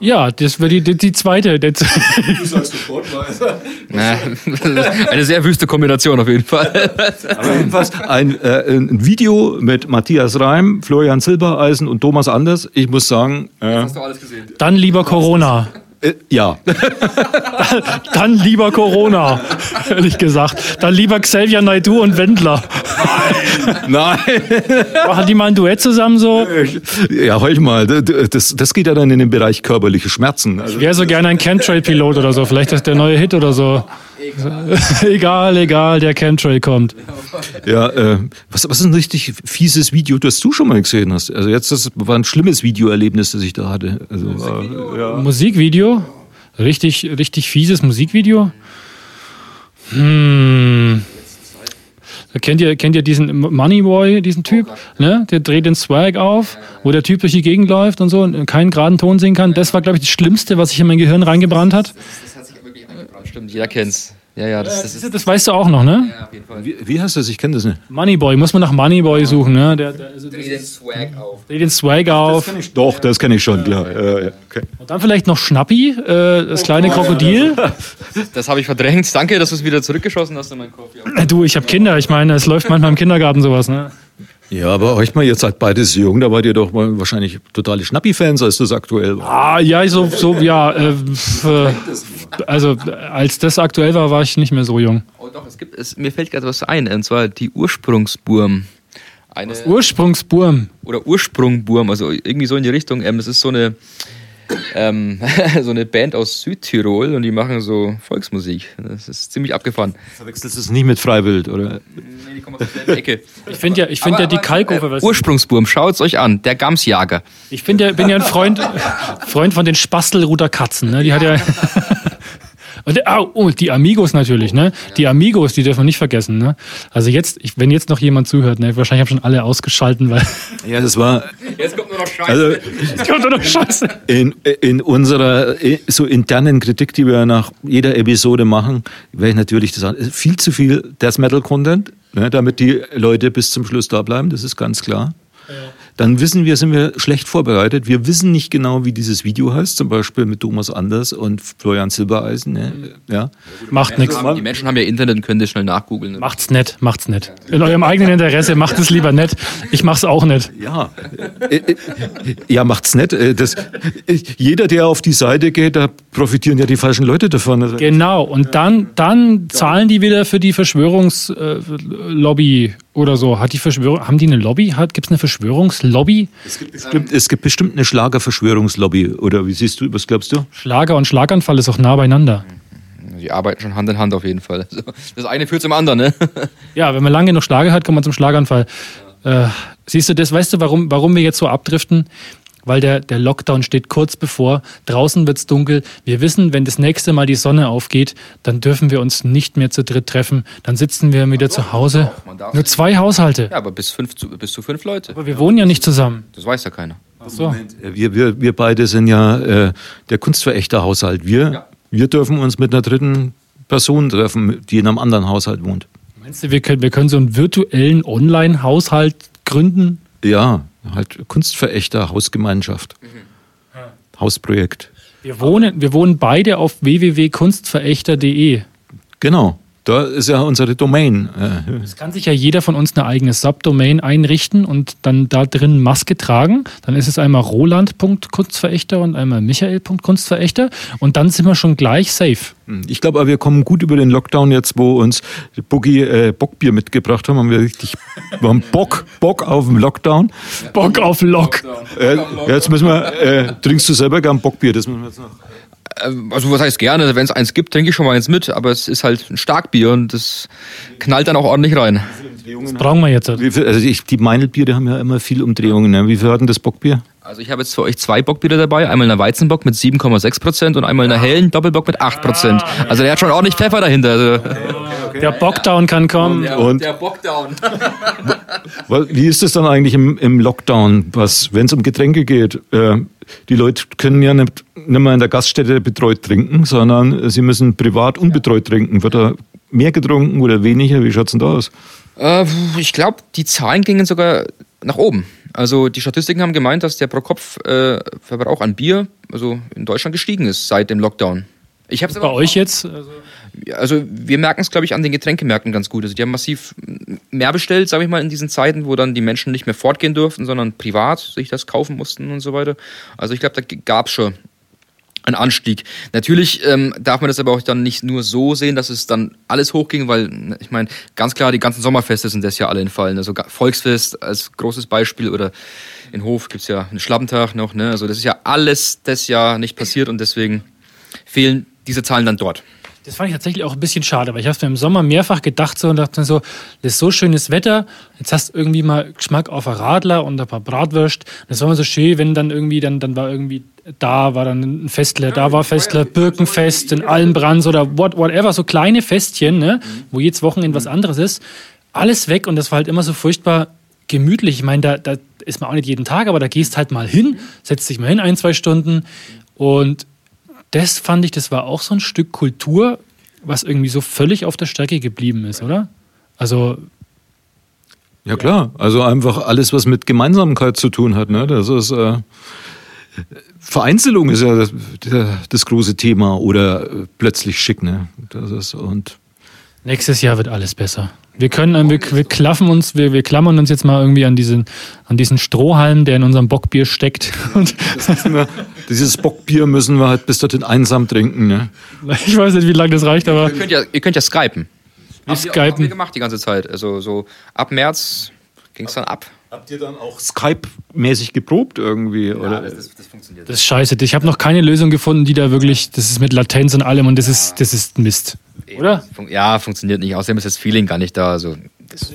Ja, das wäre die, die, die, zweite. Du sagst sofort Eine sehr wüste Kombination auf jeden Fall. Aber jedenfalls ein, äh, ein Video mit Matthias Reim, Florian Silbereisen und Thomas Anders. Ich muss sagen. Äh, hast du alles gesehen. Dann lieber Corona. Äh, ja. Dann lieber Corona, ehrlich gesagt. Dann lieber Xavier Naidu und Wendler. Nein. Nein. Machen die mal ein Duett zusammen so? Ja, hol mal. Das, das geht ja dann in den Bereich körperliche Schmerzen. Also, ich wäre so gerne ein Chemtrail-Pilot oder so. Vielleicht ist der neue Hit oder so. Egal. egal, egal, der Chemtrail kommt. Ja, äh, was, was ist ein richtig fieses Video, das du schon mal gesehen hast? Also jetzt, das war ein schlimmes Videoerlebnis, das ich da hatte. Also, Musikvideo? Äh, ja. Musikvideo? Richtig, richtig fieses Musikvideo? Hm. Kennt ihr, kennt ihr diesen Moneyboy, diesen Typ? Ne? Der dreht den Swag auf, wo der Typ durch die Gegend läuft und so und keinen geraden Ton singen kann. Das war, glaube ich, das Schlimmste, was sich in mein Gehirn reingebrannt hat. Das hat sich wirklich eingebrannt, stimmt. Jeder kennt's. Ja, ja, das, das, ist, das weißt du auch noch, ne? Ja, auf jeden Fall. Wie, wie heißt das? Ich kenne das nicht. Moneyboy, muss man nach Moneyboy suchen, ne? Der, der, also Dreh den Swag auf. Dreh den Swag auf. Das ich, doch, das kenne ich schon, klar. Ja, ja, okay. Und dann vielleicht noch Schnappi, äh, das oh, kleine Krokodil. Das habe ich verdrängt. Danke, dass du es wieder zurückgeschossen hast in meinen Kopf. Ja. Du, ich habe Kinder. Ich meine, es läuft manchmal im Kindergarten sowas, ne? Ja, aber euch mal, ihr seid beides jung, da wart ihr doch mal wahrscheinlich totale Schnappi-Fans, als das aktuell war. Ah, ja, so, so ja. Äh, also, als das aktuell war, war ich nicht mehr so jung. Oh doch, es gibt, es, mir fällt gerade was ein, und zwar die Ursprungsburm. Eine, Ursprungsburm. Oder Ursprungburm, also irgendwie so in die Richtung. Ähm, es ist so eine ähm, so eine Band aus Südtirol und die machen so Volksmusik. Das ist ziemlich abgefahren. Verwechselst du es nicht mit Freiwild, oder? Nee, die kommen aus derselben Ecke. Ich finde ja, ich find ja die Kalkofe... Äh, Ursprungsburm, schaut es euch an, der Gamsjager. Ich ja, bin ja ein Freund, Freund von den Spastelruder Katzen. Ne? Die hat ja... Und, oh, oh, die Amigos natürlich, ne? Die Amigos, die dürfen wir nicht vergessen, ne? Also jetzt, ich, wenn jetzt noch jemand zuhört, ne? Wahrscheinlich haben schon alle ausgeschalten, weil. Ja, das war. Jetzt kommt nur noch Scheiße. Also Es kommt doch noch Scheiße. in, in unserer so internen Kritik, die wir nach jeder Episode machen, wäre ich natürlich das viel zu viel Death Metal Content, ne, damit die Leute bis zum Schluss da bleiben, das ist ganz klar. Dann wissen wir, sind wir schlecht vorbereitet. Wir wissen nicht genau, wie dieses Video heißt, zum Beispiel mit Thomas Anders und Florian Silbereisen. Ne? Ja. Macht nichts. die Menschen haben ja Internet und können das schnell nachgoogeln. Macht's nett, macht's nett. In eurem eigenen Interesse, macht es lieber nett. Ich mach's auch nicht. Ja, Äh, äh, ja, macht's nicht. Äh, Das, äh, jeder, der auf die Seite geht, da profitieren ja die falschen Leute davon. Also, Genau. Und dann, dann zahlen die wieder für die Verschwörungslobby oder so. Hat die Verschwörung, haben die eine Lobby? Hat, gibt's eine Verschwörungslobby? Bestimmt, es gibt bestimmt eine Schlagerverschwörungslobby. Oder wie siehst du, was glaubst du? Schlager und Schlaganfall ist auch nah beieinander. Die arbeiten schon Hand in Hand auf jeden Fall. Also, Das eine führt zum anderen, ne? Ja, wenn man lange noch Schlager hat, kommt man zum Schlaganfall. Äh, siehst du das, weißt du, warum, warum wir jetzt so abdriften? Weil der, der Lockdown steht kurz bevor. Draußen wird's dunkel. Wir wissen, wenn das nächste Mal die Sonne aufgeht, dann dürfen wir uns nicht mehr zu dritt treffen. Dann sitzen wir wieder zu Hause. Nur zwei Haushalte. Ja, aber bis, fünf zu, bis zu fünf Leute. Aber wir wohnen ja nicht zusammen. Das weiß ja keiner. Ach so. Äh, Wir, wir, wir beide sind ja äh, der Kunstverächter-Haushalt. Wir, Ja. wir dürfen uns mit einer dritten Person treffen, die in einem anderen Haushalt wohnt. Meinst du, wir können, wir können so einen virtuellen Online-Haushalt gründen? Ja, halt Kunstverächter-Hausgemeinschaft. Hausprojekt. Wir wohnen, wir wohnen beide auf www.kunstverächter.de. Genau, da ist ja unsere Domain. Äh, Es kann sich ja jeder von uns eine eigene Subdomain einrichten und dann da drin Maske tragen. Dann ist es einmal roland.kunstverächter und einmal michael.kunstverächter und dann sind wir schon gleich safe. Ich glaube aber, wir kommen gut über den Lockdown jetzt, wo uns Boogie äh, Bockbier mitgebracht haben. Haben wir richtig, wir haben Bock, Bock auf den Lockdown. Bock auf Lock. Äh, jetzt müssen wir, äh, trinkst du selber gern Bockbier? Das müssen wir jetzt noch. Ähm, Also was heißt gerne, wenn es eins gibt, trinke ich schon mal eins mit, aber es ist halt ein Starkbier und das knallt dann auch ordentlich rein. Das brauchen wir jetzt. Wie viel, also ich, die Meinelbiere haben ja immer viel Umdrehungen. Ne? Wie viel hat denn das Bockbier? Also ich habe jetzt für euch zwei Bockbiere dabei, einmal eine Weizenbock mit 7,6 Prozent und einmal eine hellen Doppelbock mit 8 Prozent. Also der hat schon ordentlich Pfeffer dahinter. Also Der Bockdown kann kommen. Und- der Bockdown. Wie ist es dann eigentlich im, im Lockdown, was, wenn es um Getränke geht? Äh, die Leute können ja nicht, nicht mehr in der Gaststätte betreut trinken, sondern sie müssen privat unbetreut trinken. Wird da mehr getrunken oder weniger? Wie schaut's denn da aus? Äh, ich glaube, die Zahlen gingen sogar nach oben. Also die Statistiken haben gemeint, dass der Pro-Kopf-Verbrauch an Bier also in Deutschland gestiegen ist seit dem Lockdown. Ich habe Bei euch jetzt? Also, also wir merken es, glaube ich, an den Getränkemärkten ganz gut. Also die haben massiv mehr bestellt, sage ich mal, in diesen Zeiten, wo dann die Menschen nicht mehr fortgehen durften, sondern privat sich das kaufen mussten und so weiter. Also ich glaube, da gab es schon einen Anstieg. Natürlich ähm, darf man das aber auch dann nicht nur so sehen, dass es dann alles hochging, weil ich meine, ganz klar, die ganzen Sommerfeste sind das Jahr alle entfallen. Also Volksfest als großes Beispiel oder in Hof gibt's ja einen Schlappentag noch. Ne? Also das ist ja alles das Jahr nicht passiert und deswegen fehlen diese Zahlen dann dort. Das fand ich tatsächlich auch ein bisschen schade, weil ich habe mir im Sommer mehrfach gedacht so und dachte mir so, das ist so schönes Wetter, jetzt hast du irgendwie mal Geschmack auf ein Radler und ein paar Bratwürst. Und das war immer so schön, wenn dann irgendwie, dann, dann war irgendwie, da war dann ein Festler, da war Festler, Birkenfest, in Allenbrands oder what, whatever, so kleine Festchen, ne, wo jedes Wochenende was anderes ist. Alles weg und das war halt immer so furchtbar gemütlich. Ich meine, da, da ist man auch nicht jeden Tag, aber da gehst halt mal hin, setzt dich mal hin, ein, zwei Stunden und das fand ich, das war auch so ein Stück Kultur, was irgendwie so völlig auf der Strecke geblieben ist, oder? Also, Ja klar, also einfach alles, was mit Gemeinsamkeit zu tun hat. Ne? Das ist äh, Vereinzelung ist ja das, das große Thema oder äh, plötzlich schick. Ne? Das ist und nächstes Jahr wird alles besser. Wir können, äh, wir, wir klaffen uns, wir, wir klammern uns jetzt mal irgendwie an diesen, an diesen Strohhalm, der in unserem Bockbier steckt. Und dieses Bockbier müssen wir halt bis dorthin einsam trinken. Ne? ich weiß nicht, wie lange das reicht, aber Ihr könnt ja, ihr könnt ja skypen. wir Haben wir, haben wir skypen. gemacht die ganze Zeit. Also so ab März ging es dann ab. Habt ihr dann auch Skype-mäßig geprobt irgendwie? Oder? das, das funktioniert. Das ist scheiße. Ich habe noch keine Lösung gefunden, die da wirklich, das ist mit Latenz und allem und das ist, das ist Mist. Oder? Ja, funktioniert nicht. Außerdem ist das Feeling gar nicht da. Also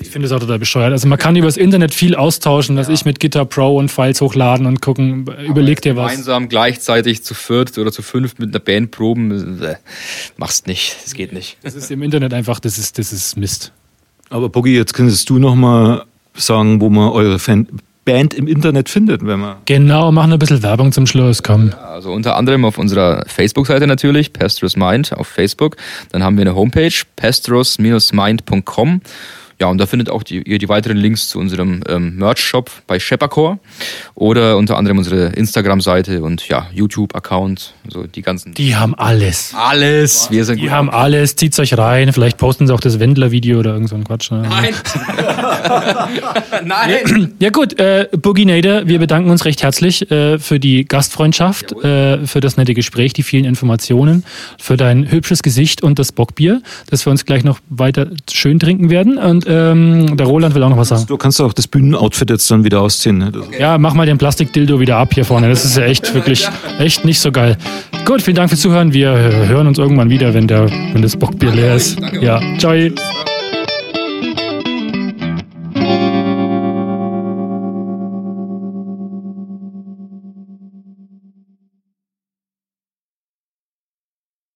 Ich finde es auch total bescheuert. Also man kann über das Internet viel austauschen, dass ich mit Gitter Pro und Files hochladen und gucken, überleg dir was. Gemeinsam gleichzeitig zu viert oder zu fünf mit einer Band proben, äh, machst nicht. Das geht nicht. Das ist im Internet einfach, das ist, das ist Mist. Aber Boggy, jetzt könntest du noch mal sagen, wo man eure Fan Band im Internet findet, wenn man. Genau, machen ein bisschen Werbung zum Schluss, komm. Also unter anderem auf unserer Facebook-Seite natürlich, Pestros Mind auf Facebook. Dann haben wir eine Homepage, pestros-mind.com. Ja, und da findet auch die, ihr die weiteren Links zu unserem ähm, Merch-Shop bei Sheppercore oder unter anderem unsere Instagram-Seite und ja, YouTube-Account, so die ganzen. Die haben alles. alles. Wir sind Die haben alles, zieht's euch rein. Vielleicht posten sie auch das Wendler-Video oder irgend so ein Quatsch. ne? Nein. Nein. Ja gut, äh, Boogie Nader, wir bedanken uns recht herzlich äh, für die Gastfreundschaft, äh, für das nette Gespräch, die vielen Informationen, für dein hübsches Gesicht und das Bockbier, das wir uns gleich noch weiter schön trinken werden. Und ähm, der Roland will auch noch was sagen. Du kannst auch das Bühnenoutfit jetzt dann wieder ausziehen. Ne? Das- Ja, mach mal den Plastikdildo wieder ab hier vorne. Das ist ja echt wirklich echt nicht so geil. Gut, vielen Dank fürs Zuhören. Wir hören uns irgendwann wieder, wenn der wenn das Bockbier leer ist. Ja, ciao.